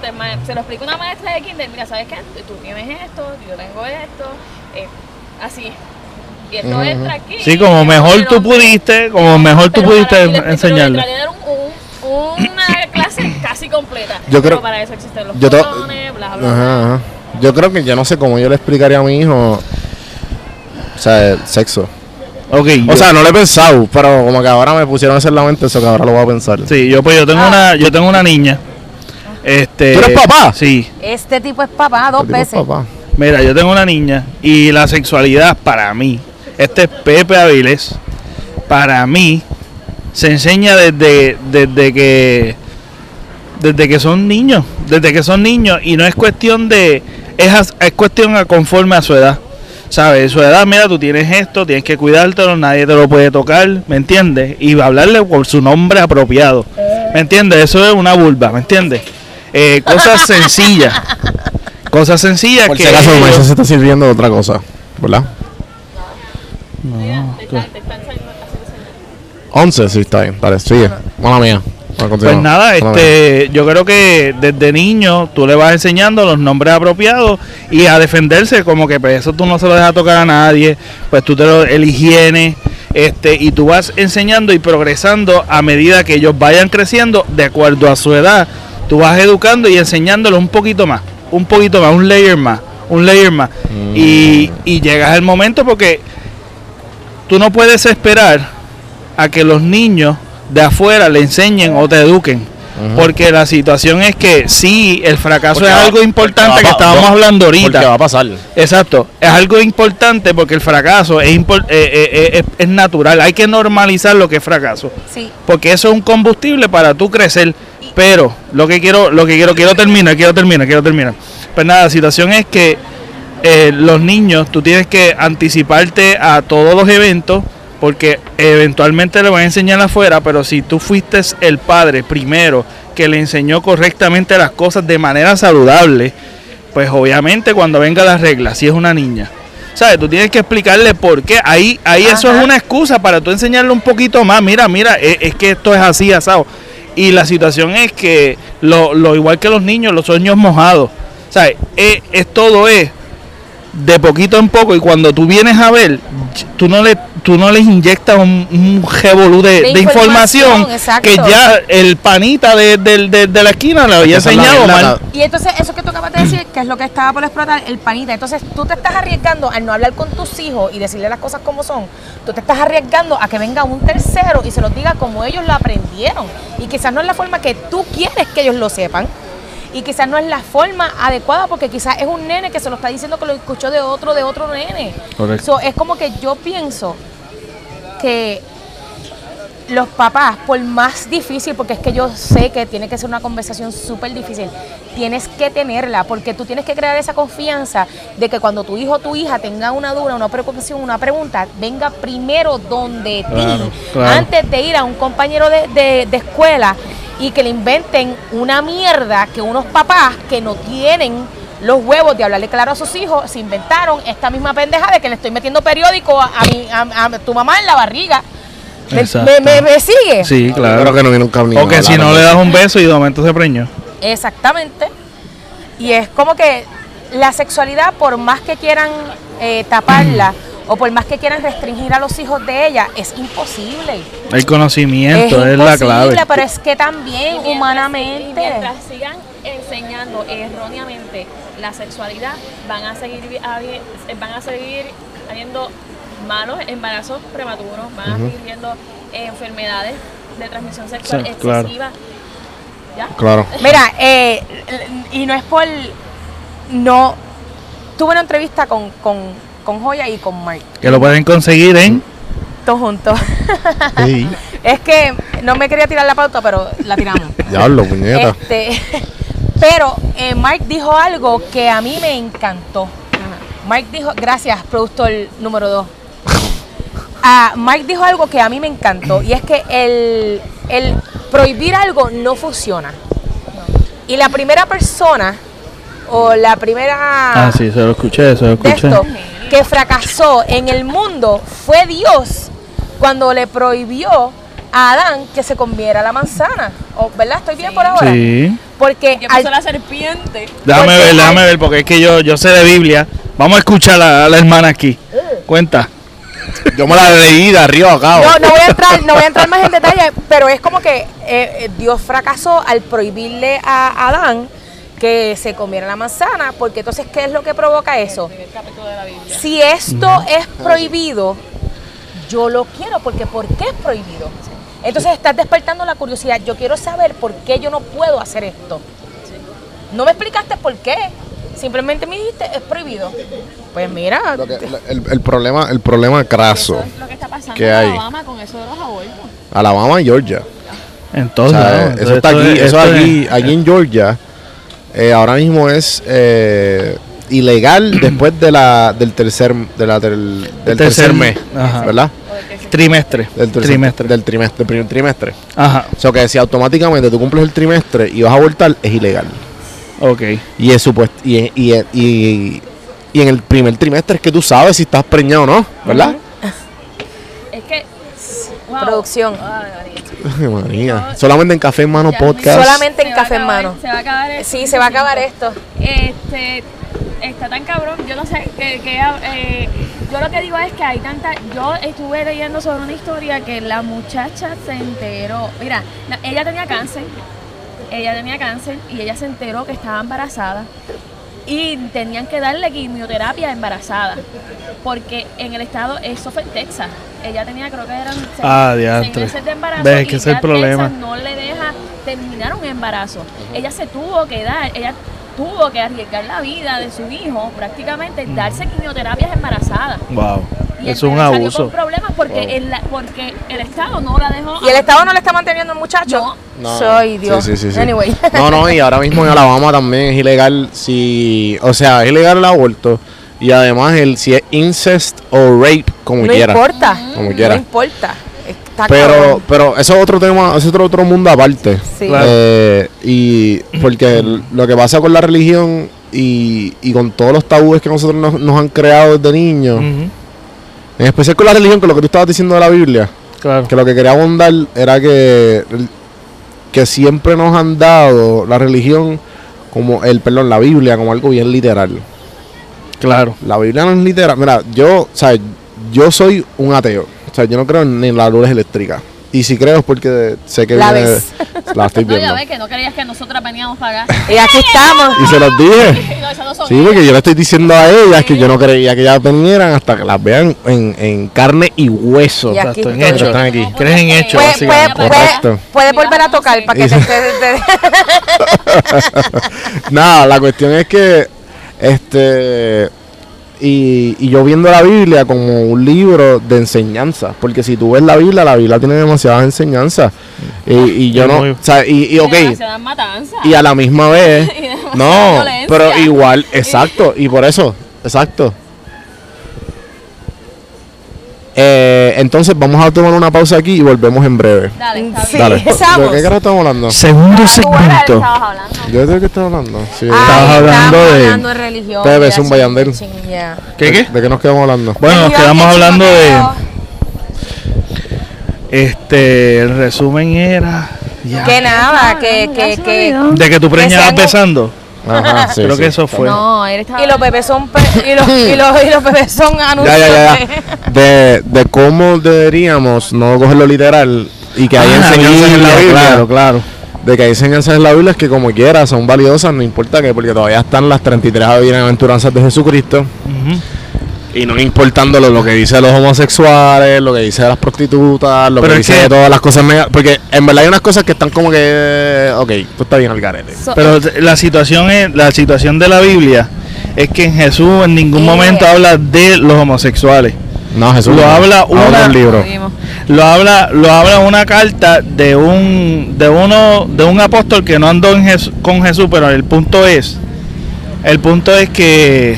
se lo explico una maestra de kinder, mira, ¿sabes qué? Tú tienes esto, yo tengo esto, eh, así. Y esto Ujú. entra aquí. Sí, como mejor tú pudiste, como mejor tú pudiste enseñarle. traté de dar un, un- una clase casi completa. Yo creo- Pero para eso existen los yo to- botones, bla, bla, bla. Ajá. Yo creo que yo no sé cómo yo le explicaría a mi hijo. O sea, el sexo. Ok, O yo- sea, no lo he pensado, pero como que ahora me pusieron eso en la mente, eso que ahora lo voy a pensar. sí, yo pues yo tengo una, yo tengo una niña. Este, ¿Tú eres papá? Sí. Este tipo es papá dos Tipo, veces. papá. Mira, yo tengo una niña y la sexualidad para mí, este es Pepe Avilés, para mí se enseña desde, desde que desde que son niños, desde que son niños y no es cuestión de es, es cuestión a conforme a su edad. ¿Sabes? Su edad, mira, tú tienes esto, tienes que cuidártelo, nadie te lo puede tocar, ¿me entiendes? Y hablarle por su nombre apropiado, ¿me entiendes? Eso es una vulva, ¿me entiendes? Eh, cosas [laughs] sencillas, cosas sencillas Por que si acaso, ellos- se está sirviendo de otra cosa, ¿verdad? Señales. 11, sí, está bien. Dale, sigue. Mala mía. Pues nada, este, yo creo que desde niño tú le vas enseñando los nombres apropiados y a defenderse, como que pues eso tú no se lo dejas tocar a nadie, pues tú te lo, el higiene, este, y tú vas enseñando y progresando a medida que ellos vayan creciendo de acuerdo a su edad, tú vas educando y enseñándolos un poquito más, un poquito más, un layer más, un layer más, y, y llegas al momento porque tú no puedes esperar a que los niños de afuera le enseñen o te eduquen. Porque la situación es que sí, el fracaso Porque es va- algo importante que estábamos va- hablando Porque va ahorita. a pasar. Exacto, es algo importante porque el fracaso es, impor- eh, eh, eh, es, es natural. Hay que normalizar lo que es fracaso. Sí. Porque eso es un combustible para tú crecer. Pero lo que quiero, lo que quiero, quiero terminar, quiero terminar, quiero terminar. Pues nada, la situación es que eh, los niños, tú tienes que anticiparte a todos los eventos porque eventualmente le van a enseñar afuera, pero si tú fuiste el padre primero que le enseñó correctamente las cosas de manera saludable, pues obviamente cuando venga la regla, si es una niña, ¿sabes? Tú tienes que explicarle por qué. Ahí, ahí eso es una excusa para tú enseñarle un poquito más. Mira, mira, es, es que esto es así, asado. Y la situación es que, lo, lo igual que los niños, los sueños mojados, ¿sabes? Es, es todo es de poquito en poco y cuando tú vienes a ver, tú no le tú no les inyectas un, un revolú de, De de información, que ya el panita de, de- de- de la esquina le había es la enseñado verdad. mal. Y entonces, eso que tú acabas de decir, que es lo que estaba por explotar, el panita. Entonces, tú te estás arriesgando al no hablar con tus hijos y decirle las cosas como son. Tú te estás arriesgando a que venga un tercero y se los diga como ellos lo aprendieron. Y quizás no es la forma que tú quieres que ellos lo sepan. Y quizás no es la forma adecuada porque quizás es un nene que se lo está diciendo que lo escuchó de otro, de otro nene. Correcto. So, es como que yo pienso que los papás, por más difícil, porque es que yo sé que tiene que ser una conversación súper difícil, tienes que tenerla, porque tú tienes que crear esa confianza de que cuando tu hijo o tu hija tenga una duda, una preocupación, una pregunta, venga primero donde Claro, ti, claro. antes de ir a un compañero de, de- de escuela y que le inventen una mierda que unos papás que no tienen los huevos de hablarle claro a sus hijos se inventaron esta misma pendeja de que le estoy metiendo periódico a, a mi, a- a tu mamá en la barriga. ¿Me, sigue? Sí, claro. creo que no viene un cabrón. O que si no le das un beso y de momento se preñó. Exactamente. Y es como que la sexualidad, por más que quieran eh, taparla o por más que quieran restringir a los hijos de ella, es imposible. El conocimiento es, la imposible, clave. pero es que también Y mientras- humanamente. y mientras sigan enseñando erróneamente la sexualidad, van a seguir vi- habi- van a seguir habiendo malos embarazos prematuros, van a seguir viendo enfermedades de transmisión sexual Sí, claro. excesiva. ¿Ya? Claro. Mira, eh, y no es por. No. Tuve una entrevista con, con, con Joya y con Mark, Que lo pueden conseguir en todos juntos. Sí. [laughs] es que no me quería tirar la pauta, pero la tiramos. [laughs] Diablo, puñeta. Este, [laughs] pero eh, Mark dijo algo que a mí me encantó. Mark dijo, gracias, productor número dos. Ah, Mark dijo algo que a mí me encantó y es que el, el prohibir algo no funciona. Y la primera persona o la primera Ah, sí, se lo escuché, se lo de escuché. esto que fracasó en el mundo fue Dios cuando le prohibió a Adán que se comiera la manzana. O, ¿Verdad? ¿Estoy bien por ahora? Sí. Porque Que al- la serpiente. Déjame Porque ver, déjame ver, porque es que yo, yo sé de Biblia. Vamos a escuchar a la, a la hermana aquí. Cuenta. Yo me la leí de arriba a abajo. No, no voy a entrar, no voy a entrar más en [laughs] detalle, pero es como que eh, eh, Dios fracasó al prohibirle a Adán que se comiera la manzana, porque entonces, ¿qué es lo que provoca eso? En el capítulo de la Biblia. Si esto es prohibido, yo lo quiero, porque ¿por qué es prohibido? Entonces estás despertando la curiosidad. Yo quiero saber por qué yo no puedo hacer esto. No me explicaste por qué. Simplemente me dijiste, es prohibido. Pues mira, Lo que- el, el problema, el problema craso. Es lo que está pasando ¿Qué en hay? Alabama con eso de los abortos. Alabama y Georgia. En O todos sea, lados. eso Entonces, está aquí, es- eso esto es- aquí, aquí en Georgia. Eh, ahora mismo es eh, ilegal [clears throat] después de la del tercer de la del, del tercer, tercer- mes, ajá. ¿verdad? Trimestre. Del tercer- trimestre. del trimestre, del primer trimestre. Ajá. O sea que si automáticamente tú cumples el trimestre y vas a abortar es ilegal. Ok. Y es supuesto y, y, y, y en el primer trimestre es que tú sabes si estás preñado o no, ¿verdad? Es que. wow. Producción. Ay. [laughs] Ay, María. Solamente en Café en Mano Ya, Podcast. Solamente en café en mano. Se va a acabar esto. sí, se va a acabar esto. Este, está tan cabrón, yo no sé, que, que, eh, yo lo que digo es que hay tanta, yo estuve leyendo sobre una historia que la muchacha se enteró, mira, la- ella tenía cáncer, ella tenía cáncer y ella se enteró que estaba embarazada y tenían que darle quimioterapia embarazada, porque en el estado, eso fue en Texas, ella tenía creo que eran seis, Ah, seis meses de embarazo Ves, y que es el problema. No le deja terminar un embarazo. Ella se tuvo que dar, ella tuvo que arriesgar la vida de su hijo, prácticamente darse quimioterapias embarazadas. Wow. Y Es un abuso. con problemas porque, el, porque el Estado no la dejó. ¿Y el Estado no le está manteniendo al muchacho? No. No. Soy Dios. Sí, sí, sí, sí. Anyway. [laughs] No, no, y ahora mismo en Alabama también es ilegal si, o sea, es ilegal el aborto y además el si es incest o rape como no quiera. importa. Como No quiera. importa. Está Pero, cabrón. pero eso es otro tema, eso es otro, otro mundo aparte. Sí. Claro. Eh, y porque lo que pasa con la religión y, y con todos los tabúes que nosotros nos, nos han creado desde niños, en especial con la religión, con lo que tú estabas diciendo de la Biblia, Claro. que lo que quería abundar era que, que siempre nos han dado la religión como el, perdón, la Biblia como algo bien literal. Claro. La Biblia no es literal. Mira, yo, o sea, yo soy un ateo. O sea, yo no creo ni en las luces eléctricas. Y si creo es porque sé que La viene- ves. [laughs] la estoy No, ya viendo. ves que no creías que nosotras veníamos para acá. Y aquí estamos. Y se los dije. [laughs] No, no Sí, ellas. porque yo le estoy diciendo a ellas que yo no creía que ellas vinieran hasta que las vean en, en carne y hueso. Y aquí Exacto, en hecho. Están aquí. Crees en hecho, Puede, puede, básicamente. puede, Correcto. puede volver a tocar para que te, te- te- [laughs] Nada, la cuestión es que este y, y yo viendo la Biblia como un libro de enseñanza, porque si tú ves la Biblia, la Biblia tiene demasiadas enseñanzas. Y, y yo no, o sea, y, y ok, y a la misma vez, [laughs] no, pero igual, exacto, y por eso, exacto. Eh, entonces vamos a tomar una pausa aquí y volvemos en breve. Dale, Sí. Dale. ¿De qué carajo estamos hablando? Segundo Ah, que segmento. estabas hablando. Yo de qué estaba hablando. Sí. Ay, Estabas hablando estamos de- hablando de religión. Bebe, ya, es un ya. ¿Qué, qué? ¿De qué nos quedamos hablando? Bueno, nos quedamos que hablando de. Este, el resumen era. ya. Que nada, que, que, que. De que tú preñabas sean- besando. Ajá, [laughs] sí, Creo sí. que eso fue. No, él estaba. y los bebés son pe- y los, [laughs] y los, y los bebés son anuncios ya, ya, de- ya. De, de cómo deberíamos no cogerlo literal y que hay Ah, enseñanzas en la Biblia. Claro, claro. De que hay enseñanzas en la Biblia que como quiera son valiosas, no importa que, porque todavía están las 33 bienaventuranzas de Jesucristo. Ujú. Y no importando lo, que dice de los homosexuales, lo que dice de las prostitutas, lo Pero que es dice que- de todas las cosas mega. Porque en verdad hay unas cosas que están como que. Ok, tú estás bien al garete. So- Pero la situación es, la situación de la Biblia es que en Jesús en ningún Eh. momento habla de los homosexuales. No, Jesús. Lo no. habla una- un libro. Seguimos. Lo habla, lo habla una carta de un, de uno, de un apóstol que no andó en Jes- con Jesús, pero el punto es, el punto es que,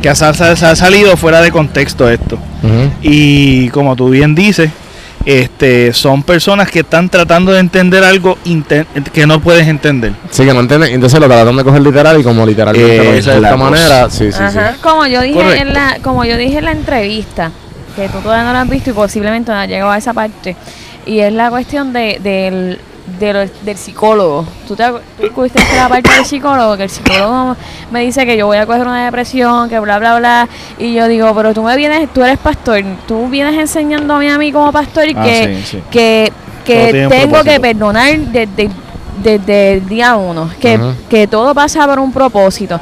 que ha, se ha salido fuera de contexto esto. Y como tú bien dices, este, son personas que están tratando de entender algo que no puedes entender. Sí, que no entienden. Entonces lo tratan de coger literal y como literalmente lo Esa dice de es la esta manera. Sí, sí, sí. Ajá. Como yo dije Correcto. en la, como yo dije en la entrevista, que tú todavía no lo has visto y posiblemente no has llegado a esa parte, y es la cuestión de, del de lo- del psicólogo. ¿Tú, te, tú la [coughs] parte del psicólogo? Que el psicólogo me dice que yo voy a coger una depresión, que bla, bla, bla. Y yo digo, pero tú me vienes, tú eres pastor, tú vienes enseñándome a mí como pastor Ah, que, sí, sí. que, que tengo que perdonar desde, desde el día uno, que, que todo pasa por un propósito.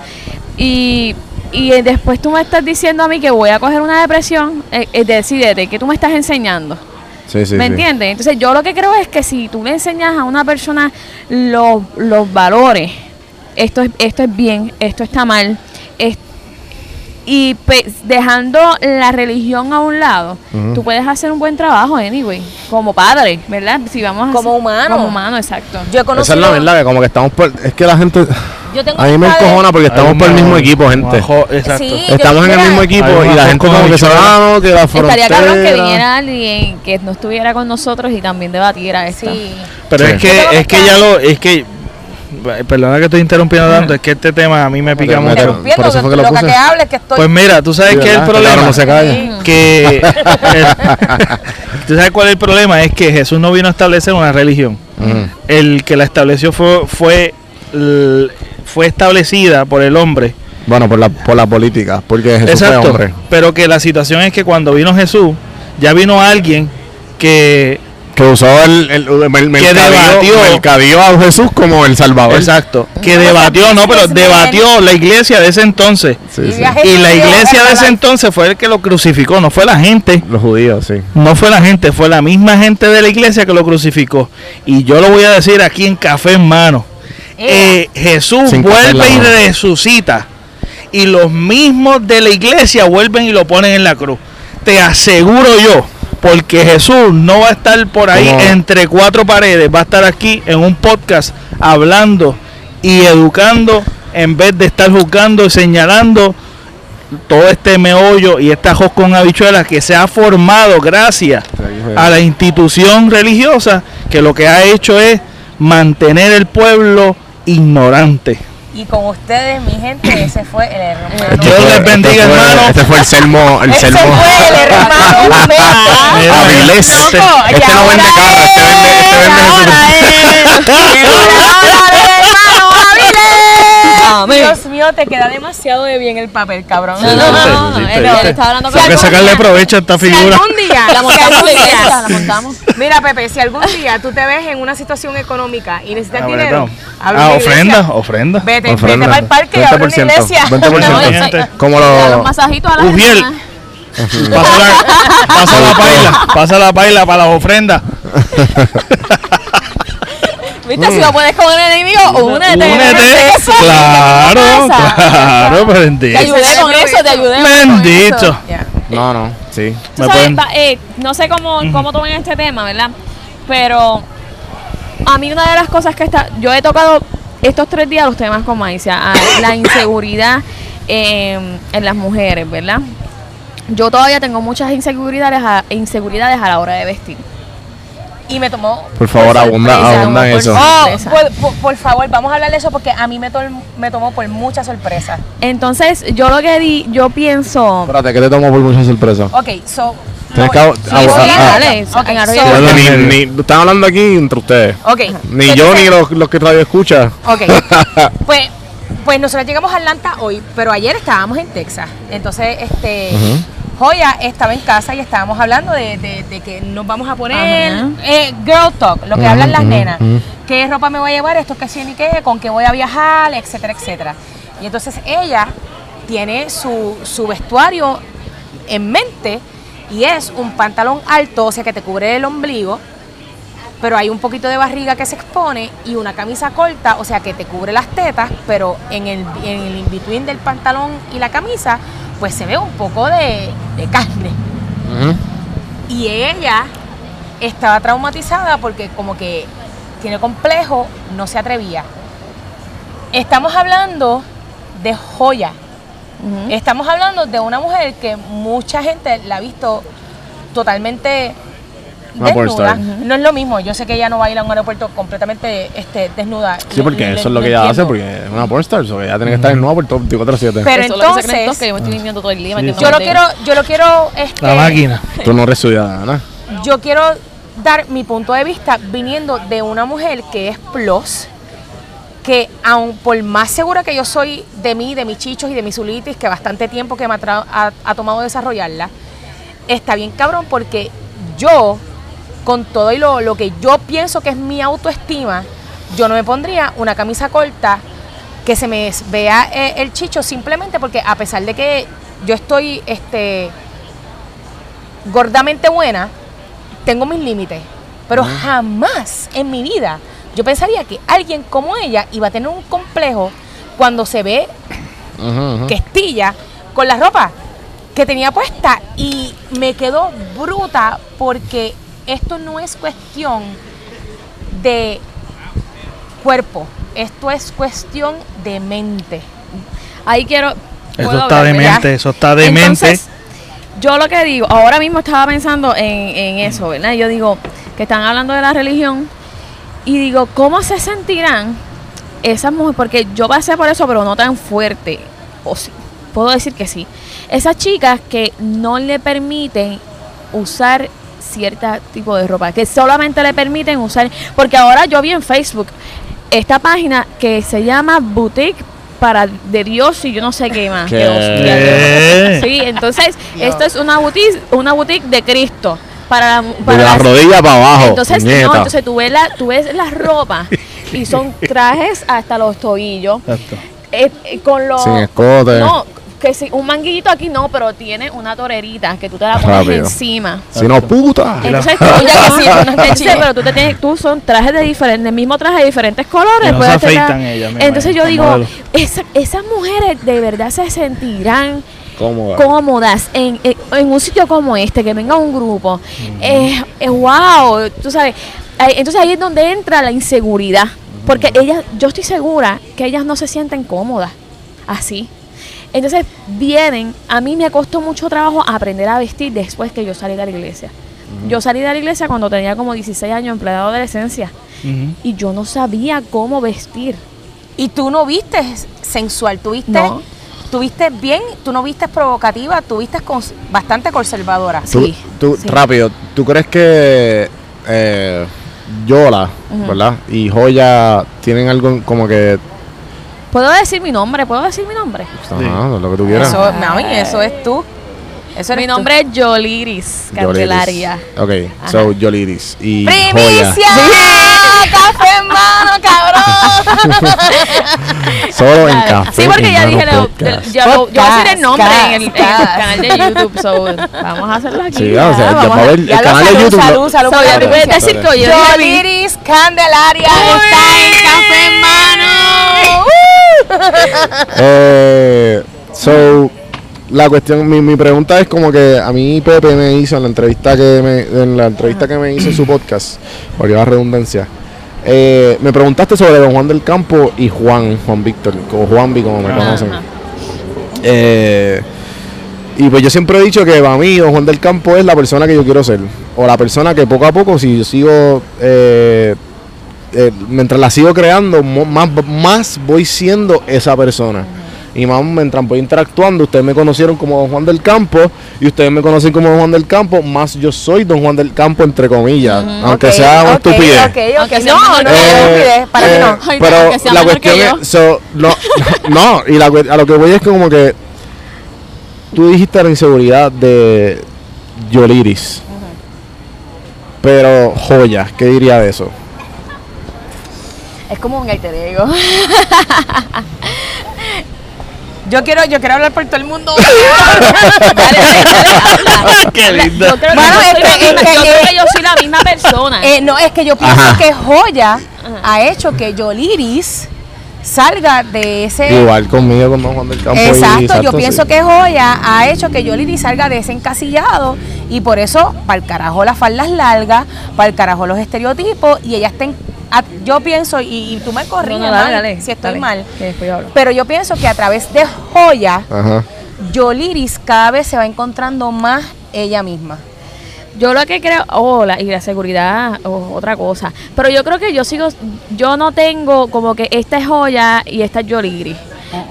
Y, y eh, después tú me estás diciendo a mí que voy a coger una depresión, eh, eh, decídete, ¿qué tú me estás enseñando? Sí, sí, ¿Me sí. entiendes? Entonces yo lo que creo es que si tú le enseñas a una persona los, los valores, esto es, esto es bien, esto está mal, es- y dejando la religión a un lado, Ujú. tú puedes hacer un buen trabajo, anyway, como padre, ¿verdad? Si vamos a Como humano. Como humano, exacto. Yo he Esa conocido. es la verdad, que como que estamos por... Es que la gente... Yo tengo A mí me encojona porque estamos por el mismo equipo, gente. Exacto. Sí. Estamos en el mismo equipo y la gente como que se va, no, que la frontera... Estaría cabrón que viniera alguien que no estuviera con nosotros y también debatiera esto. Sí. Pero Sí. es que, es que ya lo, es que, perdona que estoy interrumpiendo tanto, es que este tema a mí me pica mucho. pero- Interrumpiendo, por eso fue que lo loca puse. que hables, que estoy. Pues mira, tú sabes Sí, que el problema, no se calla. Sí. que [laughs] tú sabes cuál es el problema, es que Jesús no vino a establecer una religión. El que la estableció fue, fue establecida por el hombre. Bueno, por la, por la política, porque Jesús fue Exacto. hombre. Pero que la situación es que cuando vino Jesús, ya vino alguien que Que usó el, el, el, el mercadillo, debatió. mercadillo a Jesús como el Salvador. Exacto. Que debatió, no, pero debatió la iglesia de ese entonces. Sí, Y sí. viaje- Y la iglesia de ese entonces fue el que lo crucificó, no fue la gente. Los judíos, sí. No fue la gente, fue la misma gente de la iglesia que lo crucificó. Y yo lo voy a decir aquí en café en mano. Eh, Jesús Sin en la vuelve y resucita. Y los mismos de la iglesia vuelven y lo ponen en la cruz. Te aseguro yo, porque Jesús no va a estar por ahí entre cuatro paredes, va a estar aquí en un podcast hablando y educando en vez de estar juzgando y señalando todo este meollo y este ajos con habichuelas que se ha formado gracias a la institución religiosa que lo que ha hecho es mantener el pueblo ignorante. Y con ustedes, mi gente, ese fue el hermano. Dios les bendiga, este fue, hermano. Este fue el sermo, el Ese sermo. fue el hermano [laughs] Avilés. este- este no vende carro, este vende- este es, vende ahora [laughs] Dios mío, te queda demasiado de bien el papel, cabrón. No, no, no, no, hablando Tengo que sacarle provecho a esta Si figura. algún día, La si montamos algún en la iglesia, día, la montamos. Mira, Pepe, si algún día tú te ves en una situación económica y necesitas Ah, dinero, Ah, ofrenda, ofrenda. Vete, Ofrenda. vete para el parque y abre una 20%, iglesia. 20%. No, Gente. y- Como los masajitos a la. Pasa la, pasa la paila, pasa la paila para las ofrendas. [laughs] ¿Viste? Si no puedes con el enemigo, únete. Únete. Eso, Claro, claro, Te bendito. ayudé con eso, te ayudé. con Bendito. eso. Ya. No, no, sí. Tú Me sabes, pueden- va- eh, no sé cómo, cómo toman este tema, ¿verdad? Pero a mí una de las cosas que está, yo he tocado estos tres días los temas con Maicia, a la inseguridad [laughs] eh, en las mujeres, ¿verdad? Yo todavía tengo muchas inseguridades a, inseguridades a la hora de vestir. Y me tomó. Por favor, Por abunda, sorpresa, abunda en por eso. Oh, por, por- por favor, vamos a hablar de eso porque a mí me, tol- me tomó por mucha sorpresa. Entonces, yo lo que di, yo pienso, Espérate, que te tomo por mucha sorpresa. Ok, so. Tienes que están hablando aquí entre ustedes. ok. Ni yo ni los, los que radio escuchan. Ok. [laughs] pues, pues nosotros llegamos a Atlanta hoy, pero ayer estábamos en Texas. Entonces, este. Joya estaba en casa y estábamos hablando de, de- de que nos vamos a poner eh, girl talk, lo que hablan las nenas. ¿Qué ropa me voy a llevar? Esto que sí ni qué, con qué voy a viajar, etcétera, etcétera. Y entonces ella tiene su, su vestuario en mente y es un pantalón alto, o sea que te cubre el ombligo, pero hay un poquito de barriga que se expone y una camisa corta, o sea que te cubre las tetas, pero en el, en el in-between del pantalón y la camisa, pues se ve un poco de, de carne. Y ella estaba traumatizada porque como que tiene complejo, no se atrevía. Estamos hablando de joya. Estamos hablando de una mujer que mucha gente la ha visto totalmente Una desnuda. No es lo mismo. Yo sé que ella no va a ir a un aeropuerto completamente este, desnuda. Sí, porque le- eso es lo que ella hace, porque es una pornstar, so ella tiene que estar en nuevo por todo 24-7. Pero Eso es lo que se creen entonces, que yo me estoy limpiando todo el día. Sí, yo lo quiero, yo lo quiero, este, La máquina. Tú no eres ciudadana. [laughs] yo quiero dar mi punto de vista viniendo de una mujer que es plus, que aun por más segura que yo soy de mí, de mis chichos y de mi celulitis, que bastante tiempo que me ha, tra- ha- ha tomado desarrollarla, está bien cabrón porque yo, con todo y lo, lo que yo pienso que es mi autoestima, yo no me pondría una camisa corta que se me vea eh, el chicho simplemente porque a pesar de que yo estoy este gordamente buena, tengo mis límites. Pero jamás en mi vida yo pensaría que alguien como ella iba a tener un complejo cuando se ve que estilla con la ropa que tenía puesta y me quedó bruta porque esto no es cuestión de cuerpo, esto es cuestión de mente. Ahí quiero. Eso está hablar, demente, eso está demente. Entonces, yo lo que digo, ahora mismo estaba pensando en, en eso, ¿verdad? Yo digo que están hablando de la religión y digo, ¿cómo se sentirán esas mujeres? Porque yo pasé por eso, pero no tan fuerte. O sí, puedo decir que sí. Esas chicas que no le permiten usar cierta tipo de ropa, que solamente le permiten usar, porque ahora yo vi en Facebook esta página que se llama Boutique para de Dios y yo no sé qué más. Sí, entonces esto es una boutique, una boutique de Cristo para, De para la las- rodilla para abajo. entonces, no, entonces tú ves la, tú ves las ropas [laughs] y son trajes hasta los tobillos Exacto. eh, eh, con los Sin escote. no que si un manguillito aquí no, pero tiene una torerita que tú te la pones Rápido. encima. Si no, puta. Entonces, [laughs] tú, Ya que sí, tú no pero tú te tienes, tú son trajes de diferentes, el mismo traje de diferentes colores. Y no se afeitan ellas, Entonces yo digo, esa- esas mujeres de verdad se sentirán Cómoda. cómodas en, en- en un sitio como este, que venga un grupo. Eh, eh, wow, tú sabes. Entonces ahí es donde entra la inseguridad. Porque ellas, yo estoy segura que ellas no se sienten cómodas así. Entonces vienen, a mí me costó mucho trabajo aprender a vestir después que yo salí de la iglesia. Yo salí de la iglesia cuando tenía como 16 años en plena adolescencia y yo no sabía cómo vestir. Y tú no viste sensual, tú viste, No. tú viste bien, tú no viste provocativa, tú viste cons- bastante conservadora. Tú, Sí, tú- sí. Rápido, ¿tú crees que eh, Yola, ¿verdad? Y Joya tienen algo como que. ¿Puedo decir mi nombre? ¿Puedo decir mi nombre? Ajá, lo que tú quieras. Eso, mami, eso es tú. Eso Mi tú. nombre es Yoliris Candelaria. Ok, so Yoliris. Y ¡Primicia! Joya. [laughs] ¡Café en mano, cabrón! [laughs] Solo en café. Sí, porque ya Hermano dije, lo- Podcast. ya lo- yo voy a decir el nombre en el, en el Podcast. canal de YouTube. So, vamos a hacerlo aquí. Sí, o sea, ya vamos va a a- ver el ya canal de salud, YouTube. salud, salud. So, ya tú puedes Espérate, decir que yo Yoliris Candelaria está en Café en mano. Eh, so, la cuestión, mi, mi pregunta es como que a mí Pepe me hizo en la entrevista que me, en la entrevista que me hizo en su podcast, por la redundancia, eh, me preguntaste sobre Don Juan del Campo y Juan, Juan Víctor, o Juanvi como me conocen. Eh, y pues yo siempre he dicho que para mí Don Juan del Campo es la persona que yo quiero ser, o la persona que poco a poco, si yo sigo... eh, eh, mientras la sigo creando, más, más voy siendo esa persona. Y más mientras voy interactuando, ustedes me conocieron como Don Juan del Campo y ustedes me conocen como Don Juan del Campo, más yo soy Don Juan del Campo entre comillas, aunque sea una ok, estupidez. Ok, ok, Aunque sea No, menor no estupidez. Para mí eh, no. Ay, pero que sea la cuestión es, so, no, [laughs] no, y la a lo que voy es que como que tú dijiste la inseguridad de Yoliris. Pero joya, ¿qué diría de eso? Es como un alter ego. [laughs] Yo quiero, yo quiero hablar por todo el mundo. [laughs] Dale, dale, dale, habla. [laughs] Qué lindo. Yo creo que, Bueno, yo, soy la que- misma, es que- yo creo que yo soy la misma persona. Eh, no, es que yo pienso Ajá. que Joya ha hecho que Yoliris salga de ese. Igual conmigo con Don Juan del Campo. y- Exacto, yo pienso sí. que Joya ha hecho que Yoliris salga de ese encasillado y por eso, para el carajo las faldas largas, para el carajo los estereotipos y ella está en. A- yo pienso, y, y tú me corriges No, no, dale, mal dale, si estoy dale, mal, pero yo pienso que a través de Joya, Ajá. Yoliris cada vez se va encontrando más ella misma. Yo lo que creo, oh, la, y la seguridad, oh, otra cosa. Pero yo creo que yo sigo, yo no tengo como que esta es joya y esta es Yoliri.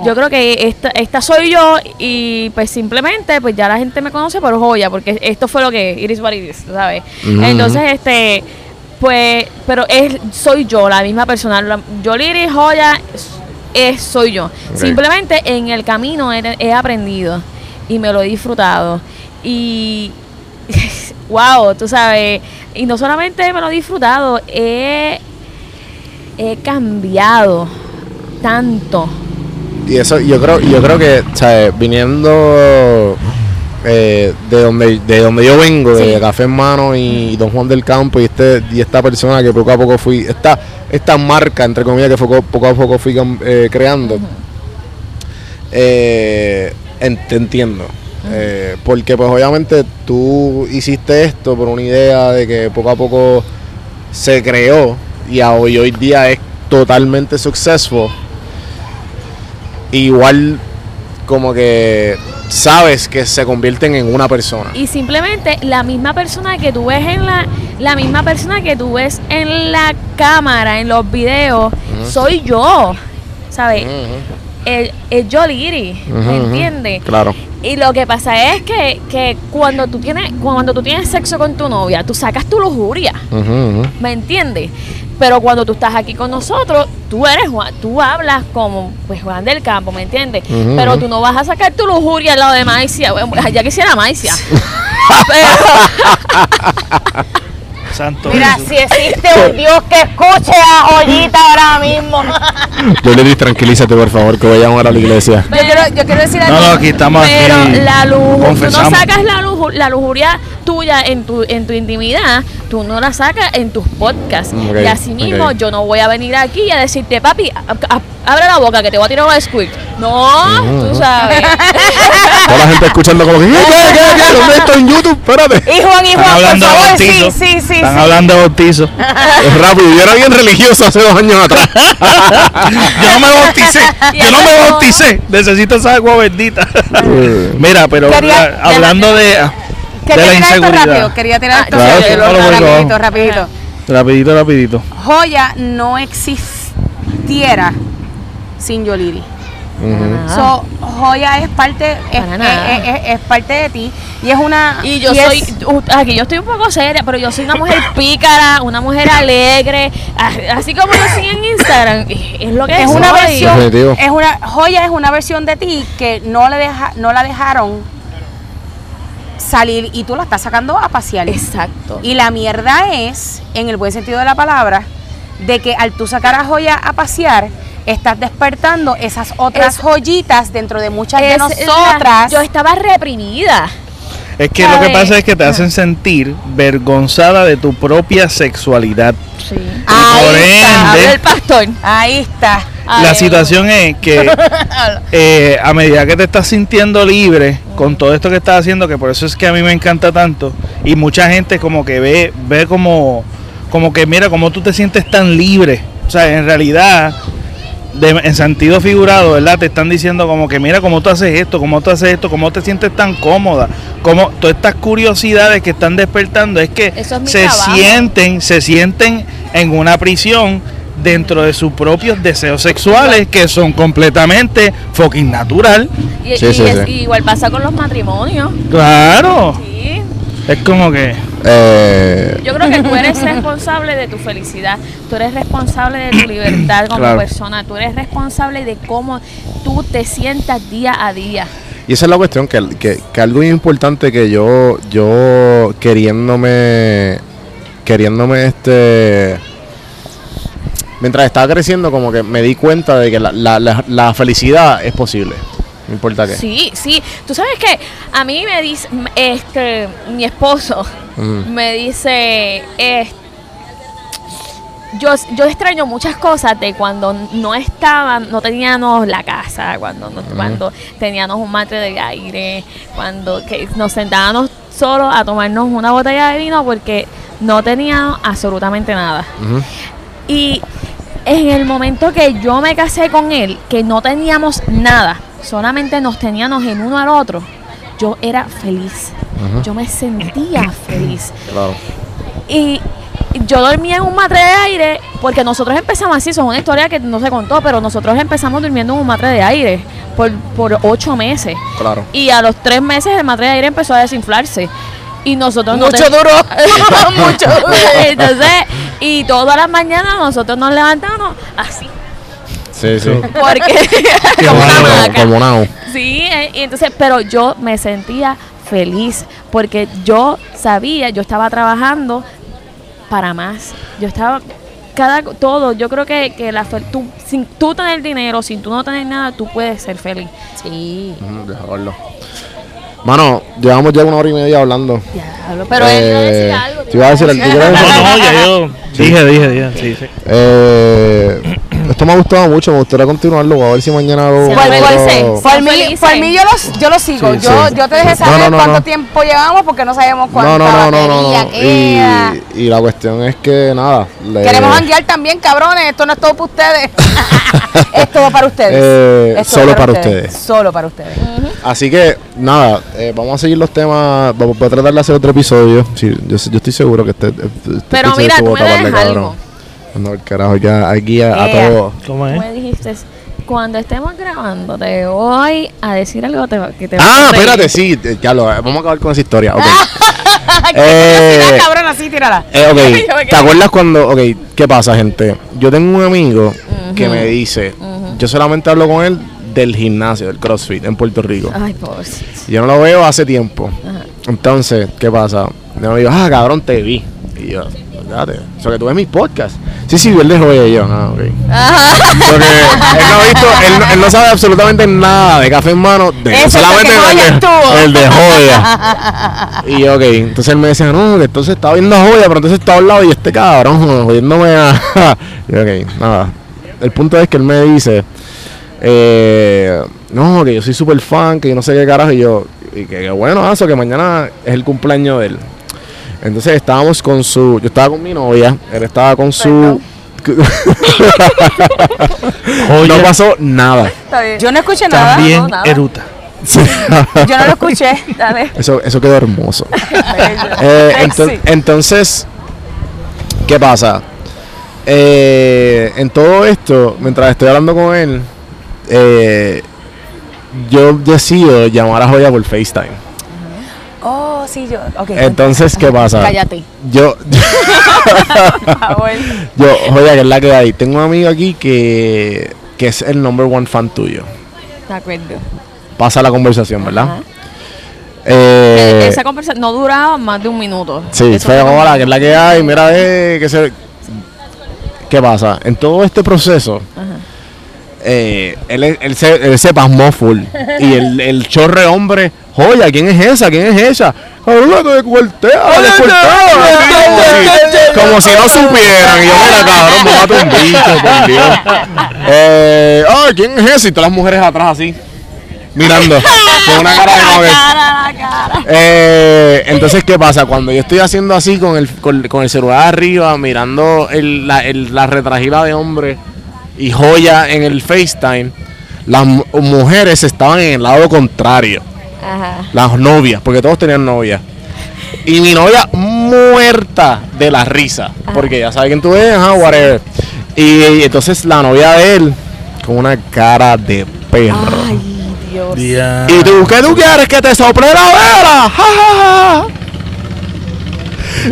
Yo creo que esta, esta soy yo y pues simplemente pues ya la gente me conoce por joya, porque esto fue lo que Iris what it is, ¿sabes? Ujú. Entonces, este, pues, pero es, soy yo, la misma persona. La- Yo joya es, soy yo. Simplemente en el camino he, he aprendido y me lo he disfrutado. Y [laughs] wow, tú sabes, y no solamente me lo he disfrutado, he, he cambiado tanto. Y eso, yo creo, yo creo que, ¿sabes? Viniendo eh, de donde de donde yo vengo, de. Café en Mano y Don Juan del Campo y este y esta persona que poco a poco fui, esta, esta marca, entre comillas, que poco, poco a poco fui eh, creando, eh, te entiendo. Porque pues obviamente tú hiciste esto por una idea de que poco a poco se creó y a hoy, hoy día es totalmente successful. Igual como que sabes que se convierten en una persona. Y simplemente la misma persona que tú ves en la, la misma persona que tú ves en la cámara, en los videos, soy yo. ¿Sabes? Es, es yo Liri, ujú, ¿me entiendes? Claro. Y lo que pasa es que, que cuando tú tienes, cuando tú tienes sexo con tu novia, tú sacas tu lujuria. ¿Me entiendes? Pero cuando tú estás aquí con nosotros, tú eres Juan, tú hablas como pues Juan del Campo, ¿me entiendes? Pero tú no vas a sacar tu lujuria al lado de Maicia. Bueno, ya quisiera Maicia. [laughs] Pero, Santo mira, Jesús. si existe un Dios que escuche a Joyita ahora mismo. [laughs] Yo le di tranquilízate por favor que voy a llamar a la iglesia. Yo quiero, yo quiero decir algo. No, no, aquí estamos Pero aquí. la lujuria, tú no sacas la, luju- la lujuria tuya en tu, en tu intimidad, tú no la sacas en tus podcasts. Y así mismo yo no voy a venir aquí a decirte, papi, a- a- abre la boca que te voy a tirar un squirt. No, tú sabes. [laughs] Toda la gente escuchando como que ¿qué, qué, qué, qué? ¿Dónde está en YouTube? Espérate. y Juan, y Están Juan, por hablando de favor, sí, sí, sí. Están sí. hablando de bautizo. [laughs] Es rápido. Yo era bien religioso hace dos años atrás. [laughs] Yo no me bauticé. Yo no me bauticé. Necesito esa agua bendita. Mira, pero Quería- hablando de, de Quería la tirar esto rápido, quería tirar Ah, esto claro, rápido, claro, rapidito, rapidito. Rapidito, rapidito. Joya no existiera sin Yoliri. Ujú. So, Joya es parte, es, Para nada. es- es- es parte de ti y es una. Y yo soy, uh, aquí yo estoy un poco seria, pero yo soy una mujer [coughs] pícara, una mujer alegre, a- así como yo soy en Instagram, es lo que es una versión, Definitivo. es una joya es una versión de ti que no le deja, no la dejaron salir y tú la estás sacando a pasear. Exacto. Y la mierda es, en el buen sentido de la palabra, de que al tú sacar a joya a pasear, estás despertando esas otras Es- joyitas dentro de muchas de nosotras. la- yo estaba reprimida. Es que lo que pasa es que te hacen sentir vergonzada de tu propia sexualidad. Sí. Ahí por está. ende, Habla el pastor. Ahí está. La situación es que [laughs] eh, a medida que te estás sintiendo libre con todo esto que estás haciendo, que por eso es que a mí me encanta tanto, y mucha gente como que ve, ve como, como que mira cómo tú te sientes tan libre. O sea, en realidad, de- en sentido figurado, ¿verdad? Te están diciendo como que mira cómo tú haces esto, cómo tú haces esto, cómo te sientes tan cómoda, como todas estas curiosidades que están despertando es que es se trabajo. sienten, se sienten en una prisión dentro de sus propios deseos sexuales que son completamente fucking natural. Y, Sí, y sí, es- sí. y igual pasa con los matrimonios. Claro. Sí. Es como que Eh, Yo creo que tú eres [laughs] responsable de tu felicidad, tú eres responsable de tu libertad como Claro. persona, tú eres responsable de cómo tú te sientas día a día. y esa es la cuestión, que, que, que algo muy importante que yo, yo queriéndome, queriéndome este, mientras estaba creciendo como que me di cuenta de que la, la, la, la felicidad es posible, no importa qué. Sí, sí. Tú sabes que a mí me dice, este, mi esposo me dice, eh, yo, yo extraño muchas cosas de cuando no estaban, no teníamos la casa, cuando, no- cuando teníamos un matre de aire, cuando que nos sentábamos solos a tomarnos una botella de vino porque no teníamos absolutamente nada. Y en el momento que yo me casé con él, que no teníamos nada, solamente nos teníamos en uno al otro, yo era feliz. Yo me sentía [clears throat] feliz. Claro. Y yo dormía en un matre de aire Porque nosotros empezamos así, eso es una historia que no se contó, pero nosotros empezamos durmiendo en un matre de aire por, por ocho meses. Claro. Y a los tres meses el matre de aire empezó a desinflarse. Y nosotros no Mucho ten- duro. [laughs] [laughs] Mucho duro. Entonces, y todas las mañanas nosotros nos levantamos así. Sí, sí. Porque [laughs] como, una como, now. Sí, eh, y entonces, pero yo me sentía feliz porque yo sabía, yo estaba trabajando para más. Yo estaba cada todo, yo creo que, que la tú, sin tú tener dinero, sin tú no tener nada, tú puedes ser feliz. Sí. Verlo. Mano, llevamos ya una hora y media hablando. Diablo, Pero él iba a decir Eh, algo. te iba a decir, ¿tú quieres No, no, ya yo dije, dije, dije, sí, sí. Eh, esto me ha gustado mucho, me gustaría continuarlo. Voy a ver si mañana lo. Sí, ¿Cuál, Pero- cuál lo- Por mí, por mí yo, lo, yo lo sigo. Sí, yo, sí. yo te dejé saber no, no, cuánto no. tiempo llevamos porque no sabemos cuánta No, no, no, queda. Y, y la cuestión es que nada. le- Queremos janguear también, cabrones. Esto no es todo para ustedes. [laughs] [laughs] es todo para ustedes. Eh, solo para ustedes. Solo para ustedes. Así que, nada, eh, vamos a seguir los temas. Vamos voy a tratar de hacer otro episodio. Sí, yo, yo estoy seguro que este. este Pero mira, tú me taparle, debes cabrón. No, el carajo, ya aquí a, a Ea. todo. ¿Cómo es? me dijiste, cuando estemos grabando, te voy a decir algo te- que te va a Ah, espérate, sí, eh, ya lo, vamos a acabar con esa historia. Ok. [laughs] [laughs] Eh, cabrón, así, tírala. Eh, [laughs] Yo me ok, ¿te acuerdas cuando, ok, qué pasa gente? Yo tengo un amigo que me dice, yo solamente hablo con él del gimnasio, del CrossFit en Puerto Rico. Ay, pobrecito. Yo no lo veo hace tiempo. Entonces, ¿qué pasa? Yo me digo, ah, cabrón, te vi. Y yo, fíjate, eso que tú ves mis podcasts. Sí, sí, él de joya y yo, ah, ok. Porque él no ha visto, él, no- él no sabe absolutamente nada de café en mano, de, solamente el de, el de joya. Y yo, ok, entonces él me decía, no, que entonces estaba viendo joya, pero entonces estaba al lado y este cabrón jodiéndome a. [laughs] y yo, ok, nada. El punto es que él me dice, eh, no, que yo soy súper fan, que yo no sé qué carajo, y yo, y que, que bueno, eso, que mañana es el cumpleaños de él. Entonces estábamos con su, yo estaba con mi novia, él estaba con su... [laughs] no pasó nada. Está bien. Yo no escuché nada. También no, nada. eruta. Yo no lo escuché. Dale. Eso, eso quedó hermoso. [laughs] Eh, ento- Sexy. entonces, ¿qué pasa? Eh, en todo esto, mientras estoy hablando con él, eh, yo decido llamar a Joya por FaceTime. Oh, sí, yo. Entonces, ¿qué pasa? Cállate. Yo, [laughs] Ah, yo, Joya, que es la que hay. Tengo un amigo aquí que, que es el number one fan tuyo. De acuerdo. Pasa la conversación, ¿verdad? Ajá. Eh, Esa conversación no duraba más de un minuto. Sí, Eso fue hola, que es la que hay, mira, eh, que se... ¿Qué pasa? En todo este proceso, eh, él, él se, él se pasmó full. [laughs] y el, el chorre hombre, joya, ¿quién es esa? ¿Quién es esa? Cabrón, la que descuartea, la descuartea, así, Como si, no supieran. Y yo, mira, cabrón, me mato un bicho, por [laughs] Dios. Eh, ay, ¿quién es ese? Y todas las mujeres atrás así, mirando, [laughs] con una cara de como que- eh, entonces, ¿qué pasa? Cuando yo estoy haciendo así con el, con, con el celular arriba, mirando el- la, el- la retragila de hombre y joya en el FaceTime, las mu- mujeres estaban en el lado contrario. Las novias, porque todos tenían novias. Y mi novia muerta de la risa, porque ya sabe quién tú eres, ajá, whatever. Y, y entonces la novia de él, con una cara de perro. Día- ¿Y tú qué tú quieres? ¿Que te sople la vela? [laughs] Ja, ja, ja.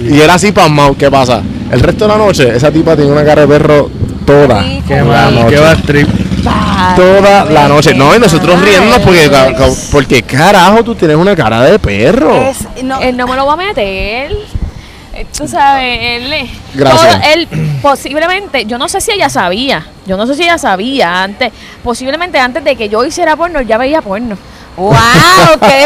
Y era así pasmado. ¿Qué pasa? El resto de la noche, esa tipa tiene una cara de perro toda. Qué la mal, noche. qué trip. Toda la noche. No, y nosotros riéndonos porque, porque carajo tú tienes una cara de perro. Es, no, Él no me lo va a meter. Eh, Tú sabes, él, eh, Gracias. todo- él posiblemente, yo no sé si ella sabía, yo no sé si ella sabía antes, posiblemente antes de que yo hiciera porno, ya veía porno. ¡Wow! ¿Qué? [laughs]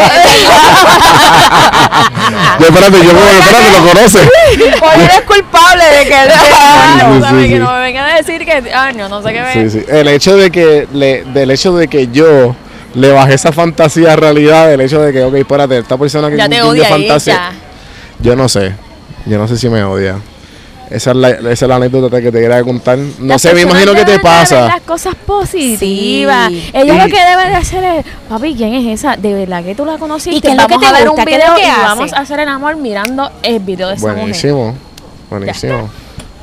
Yo, espérate, yo espérate, lo conoce. [laughs] Hoy eres culpable de que sí. [laughs] Que no me vengan a decir que, ay, no, no sé qué ver. Sí, sí. El hecho de que, le, del hecho de que yo le bajé esa fantasía a realidad, el hecho de que, ok, espérate, esta persona que Ya te odia fantasía. ella. Yo no sé. Yo no sé si me odia. Esa es la, esa es la anécdota que te quería contar. No Las sé, me imagino que te pasa. Las cosas positivas. Sí. Ella Y- lo que debe de hacer es, papi, ¿quién es esa? De verdad que tú la conociste. ¿Y que vamos te a ver gusta? un ¿Qué es video que y hace? vamos a hacer el amor mirando el video de esa mujer. Buenísimo. Buenísimo.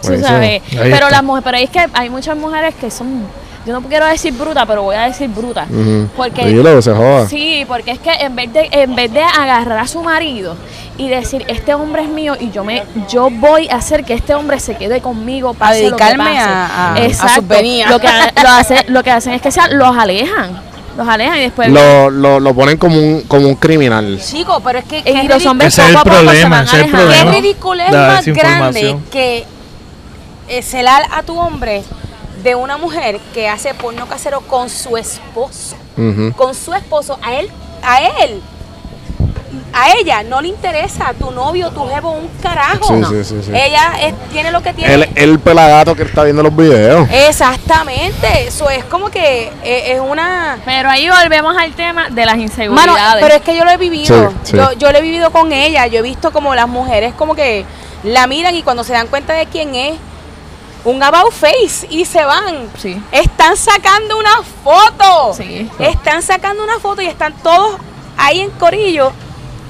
Tú Buenísimo. sabes. Ahí Pero está. las mujeres, pero es que hay muchas mujeres que son, yo no quiero decir bruta, pero voy a decir bruta. Ujú. Porque Dilo, que se joda. Sí, porque es que en vez de en vez de agarrar a su marido y decir este hombre es mío y yo me yo voy a hacer que este hombre se quede conmigo Para pase lo que dedicarme pase. a- a- a sus. Lo que lo hace, lo que hacen es que sea, los alejan, los alejan y después Lo, lo, lo ponen como un, como un criminal. Chico, pero es que. y qué los hombres Ese es el se problema, van ese es el. Qué ridículo es más grande que eh, celar a tu hombre de una mujer que hace porno casero con su esposo. Con su esposo. A él, a él. A ella no le interesa tu novio, tu jevo, un carajo. Sí, No. sí, sí, sí. Ella es- tiene lo que tiene. El, el pelagato que está viendo los videos. Exactamente. Eso es como que eh, es una. Pero ahí volvemos al tema de las Mano, inseguridades. pero es que yo lo he vivido. Sí, sí. Yo, yo lo he vivido con ella. Yo he visto como las mujeres como que la miran y cuando se dan cuenta de quién es, un about face y se van. Sí. Están sacando una foto. Sí. Están sacando una foto y están todos ahí en corillo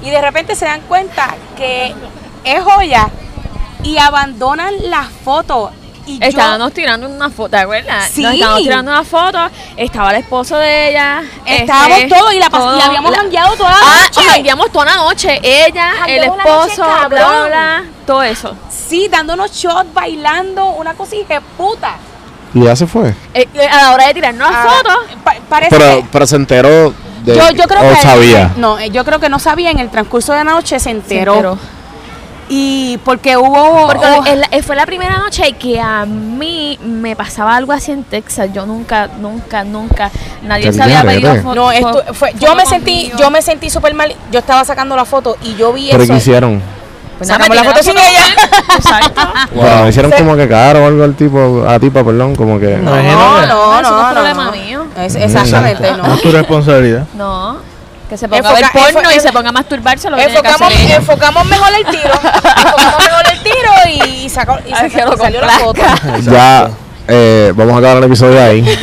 y de repente se dan cuenta que es joya y abandonan la foto. Y yo- Estábamos tirando una foto, ¿te acuerdas? Sí. Nos estábamos tirando una foto, estaba el esposo de ella. Estábamos este, todos y la, pas- todo, y habíamos jangueado toda la Ah, noche. jangueamos toda la noche. Ella, el la noche, esposo, bla, bla, bla, todo eso. Sí, dándonos shots, bailando, una cosa puta. Y ya se fue. Eh, eh, a la hora de tirarnos Ah, la foto, pa- parece Pero, pero se enteró de. yo, yo creo o que sabía. no, eh, yo creo que no sabía en el transcurso de la noche se se enteró. Y porque hubo Porque oh, fue la primera noche que a mí me pasaba algo así en Texas. Yo nunca, nunca, nunca, nadie se había pedido foto. no, esto fue, yo foto me sentí, yo me sentí súper mal. Yo estaba sacando la foto y yo vi Pero eso. ¿qué hicieron? Pues Sacamos nada, la foto sin ella. Exacto. [laughs] Pero me hicieron como que caro o algo al tipo, a tipa, perdón, como que. No, no, Eso no no, es no, problema no. mío. Es- exactamente, No no. es tu responsabilidad. No. Que se ponga Enfoca- a ver porno enfo- y se ponga a masturbarse lo que tiene que Enfocamos, enfocamos mejor el tiro. [laughs] enfocamos mejor el tiro y, y sacó, y Ay, salió la foto. Ya, eh, vamos a acabar el episodio ahí. [laughs]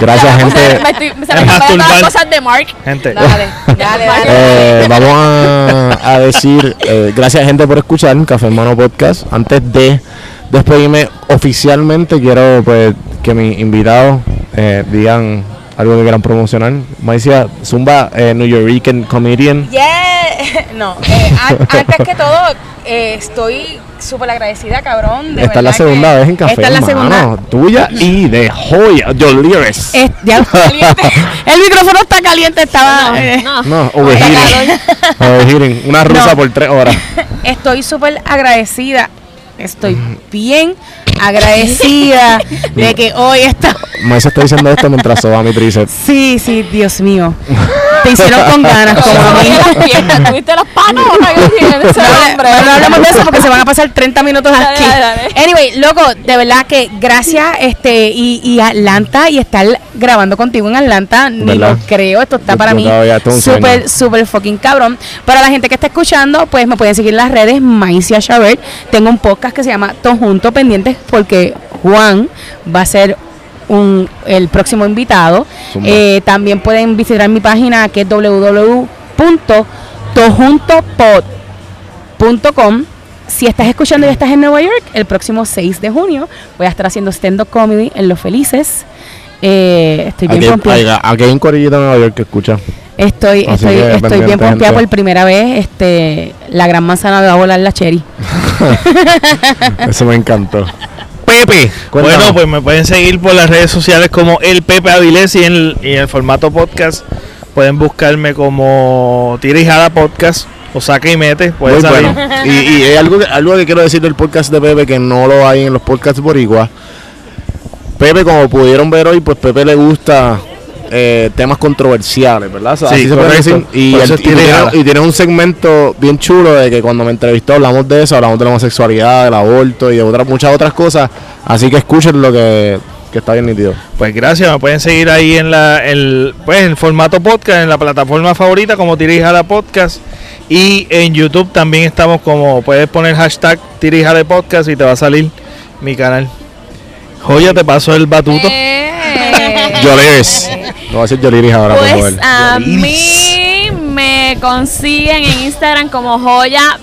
Gracias, gente. me estoy, se me Es están las cosas de Mark. Gente, [laughs] Dale, dale, dale. Eh, vamos a, a decir eh, gracias gente por escuchar Café Hermano Podcast. Antes de despedirme oficialmente, quiero pues que mis invitados eh, digan algo que quieran promocionar. Maicia Zumba, eh, New Yorker comedian. Yeah. [laughs] No, eh, an- [laughs] antes que todo, eh, estoy súper agradecida, cabrón. De Esta es la segunda vez en Café Esta es la segunda. tuya y de Joya. Eh, ya está [laughs] caliente. El micrófono está caliente, estaba. eh, No. No, overheating. Overheating. Una rusa No. por tres horas. Estoy súper agradecida. Estoy bien agradecida [laughs] de que hoy está. Maicia está diciendo esto mientras soba mi tríceps. Sí, sí, Dios mío. [laughs] Te hicieron con ganas, como a mí. tuviste las patas, no. No, no hablamos de eso porque se van a pasar 30 minutos aquí. dale, dale. Anyway, loco, de verdad que gracias este y, y Atlanta y estar grabando contigo en Atlanta, ni lo creo, esto está Yo- para yo mí súper, súper fucking cabrón. Para la gente que está escuchando, pues me pueden seguir en las redes Maicia Chabert. Tengo un podcast que se llama Todos Juntos Pendientes porque Juan va a ser un, el próximo invitado. Eh, también pueden visitar mi página que es www.tojuntopod.com. Si estás escuchando y estás en Nueva York, el próximo 6 de junio voy a estar haciendo stand-up comedy en Los Felices. Eh, estoy bien pompeada. aquí hay un corillito en Nueva York que escucha. Estoy, Así estoy, estoy bien pompeada por primera vez. Este, la gran manzana me va a volar la cherry. [laughs] Eso me encantó. Pepe. Bueno, pues me pueden seguir por las redes sociales como el Pepe Avilés y en el, y en el formato podcast pueden buscarme como Tira y Podcast o Saca y Mete. Muy salir. bueno. Y, y hay algo, que- algo que quiero decir del podcast de Pepe que no lo hay en los podcasts boricua. Pepe, como pudieron ver hoy, pues Pepe le gusta eh, temas controversiales, ¿verdad? O sea, Sí, así se puede decir. Y, y tiene, jala. y tiene un segmento bien chulo de que cuando me entrevistó hablamos de eso, hablamos de la homosexualidad, del aborto y de otras muchas otras cosas. Así que escuchen lo que, que está bien nítido. Pues gracias, me pueden seguir ahí en la el, pues, en formato podcast, en la plataforma favorita como Tira y Jala Podcast. Y en YouTube también estamos como, puedes poner hashtag Tira y Jala Podcast y te va a salir mi canal. Joya, te paso el batuto. Eh, Joliris. No va a ser Joliris ahora, por Pues favor. a Joliris. mí me consiguen en Instagram como joya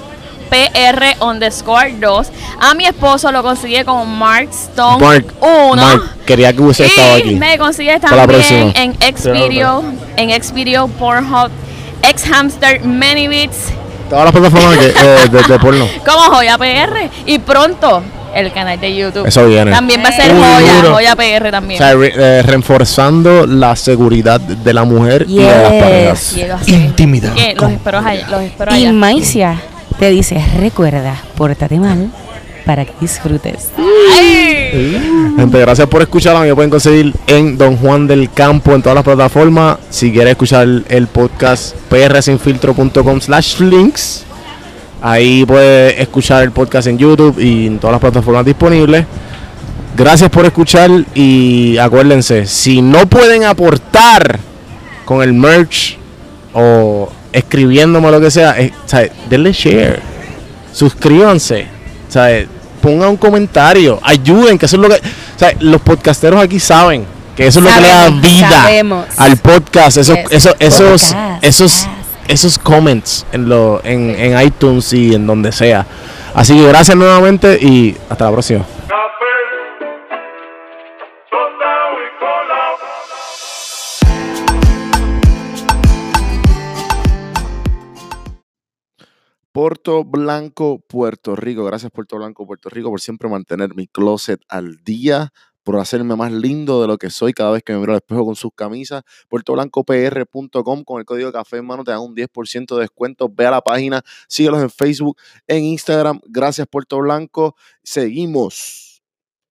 PR underscore 2. A mi esposo lo consigue como Mark Stone Mark, 1. Mark, quería que hubiese estado Y aquí. me consigue también en Xvideo, en Xvideo, Pornhub, Xhamster, Many Beats, Todas las plataformas que, eh, de, de porno. como Joya PR. Y pronto el canal de YouTube. Eso viene. También va a ser Joya. Joya PR O también. sea, re- eh, reforzando la seguridad de la mujer y de las parejas. Intimidad. Que los espero allá. Los espero Y allá. Maicia te dice, recuerda, pórtate mal para que disfrutes. Gente, gracias por escucharla. Me pueden conseguir en Don Juan del Campo en todas las plataformas. Si quieres escuchar el podcast prsinfiltro.com slash links. Ahí puedes escuchar el podcast en YouTube y en todas las plataformas disponibles. Gracias por escuchar y acuérdense, si no pueden aportar con el merch o escribiéndome lo que sea, ¿sabe? denle share, suscríbanse, ¿sabe? pongan un comentario, ayuden, que eso es lo que, ¿sabe? los podcasteros aquí saben que eso es lo que le da vida sabemos. al podcast, esos, Yes. esos, esos, Podcast, esos. Esos comments en, lo, en, en iTunes y en donde sea. Así que gracias nuevamente y hasta la próxima. Puerto Blanco, Puerto Rico. Gracias Puerto Blanco, Puerto Rico por siempre mantener mi closet al día, por hacerme más lindo de lo que soy cada vez que me miro al espejo con sus camisas. PuertoBlancoPR.com con el código café en mano te dan un 10% de descuento. Ve a la página, síguelos en Facebook, en Instagram. Gracias Puerto Blanco. Seguimos.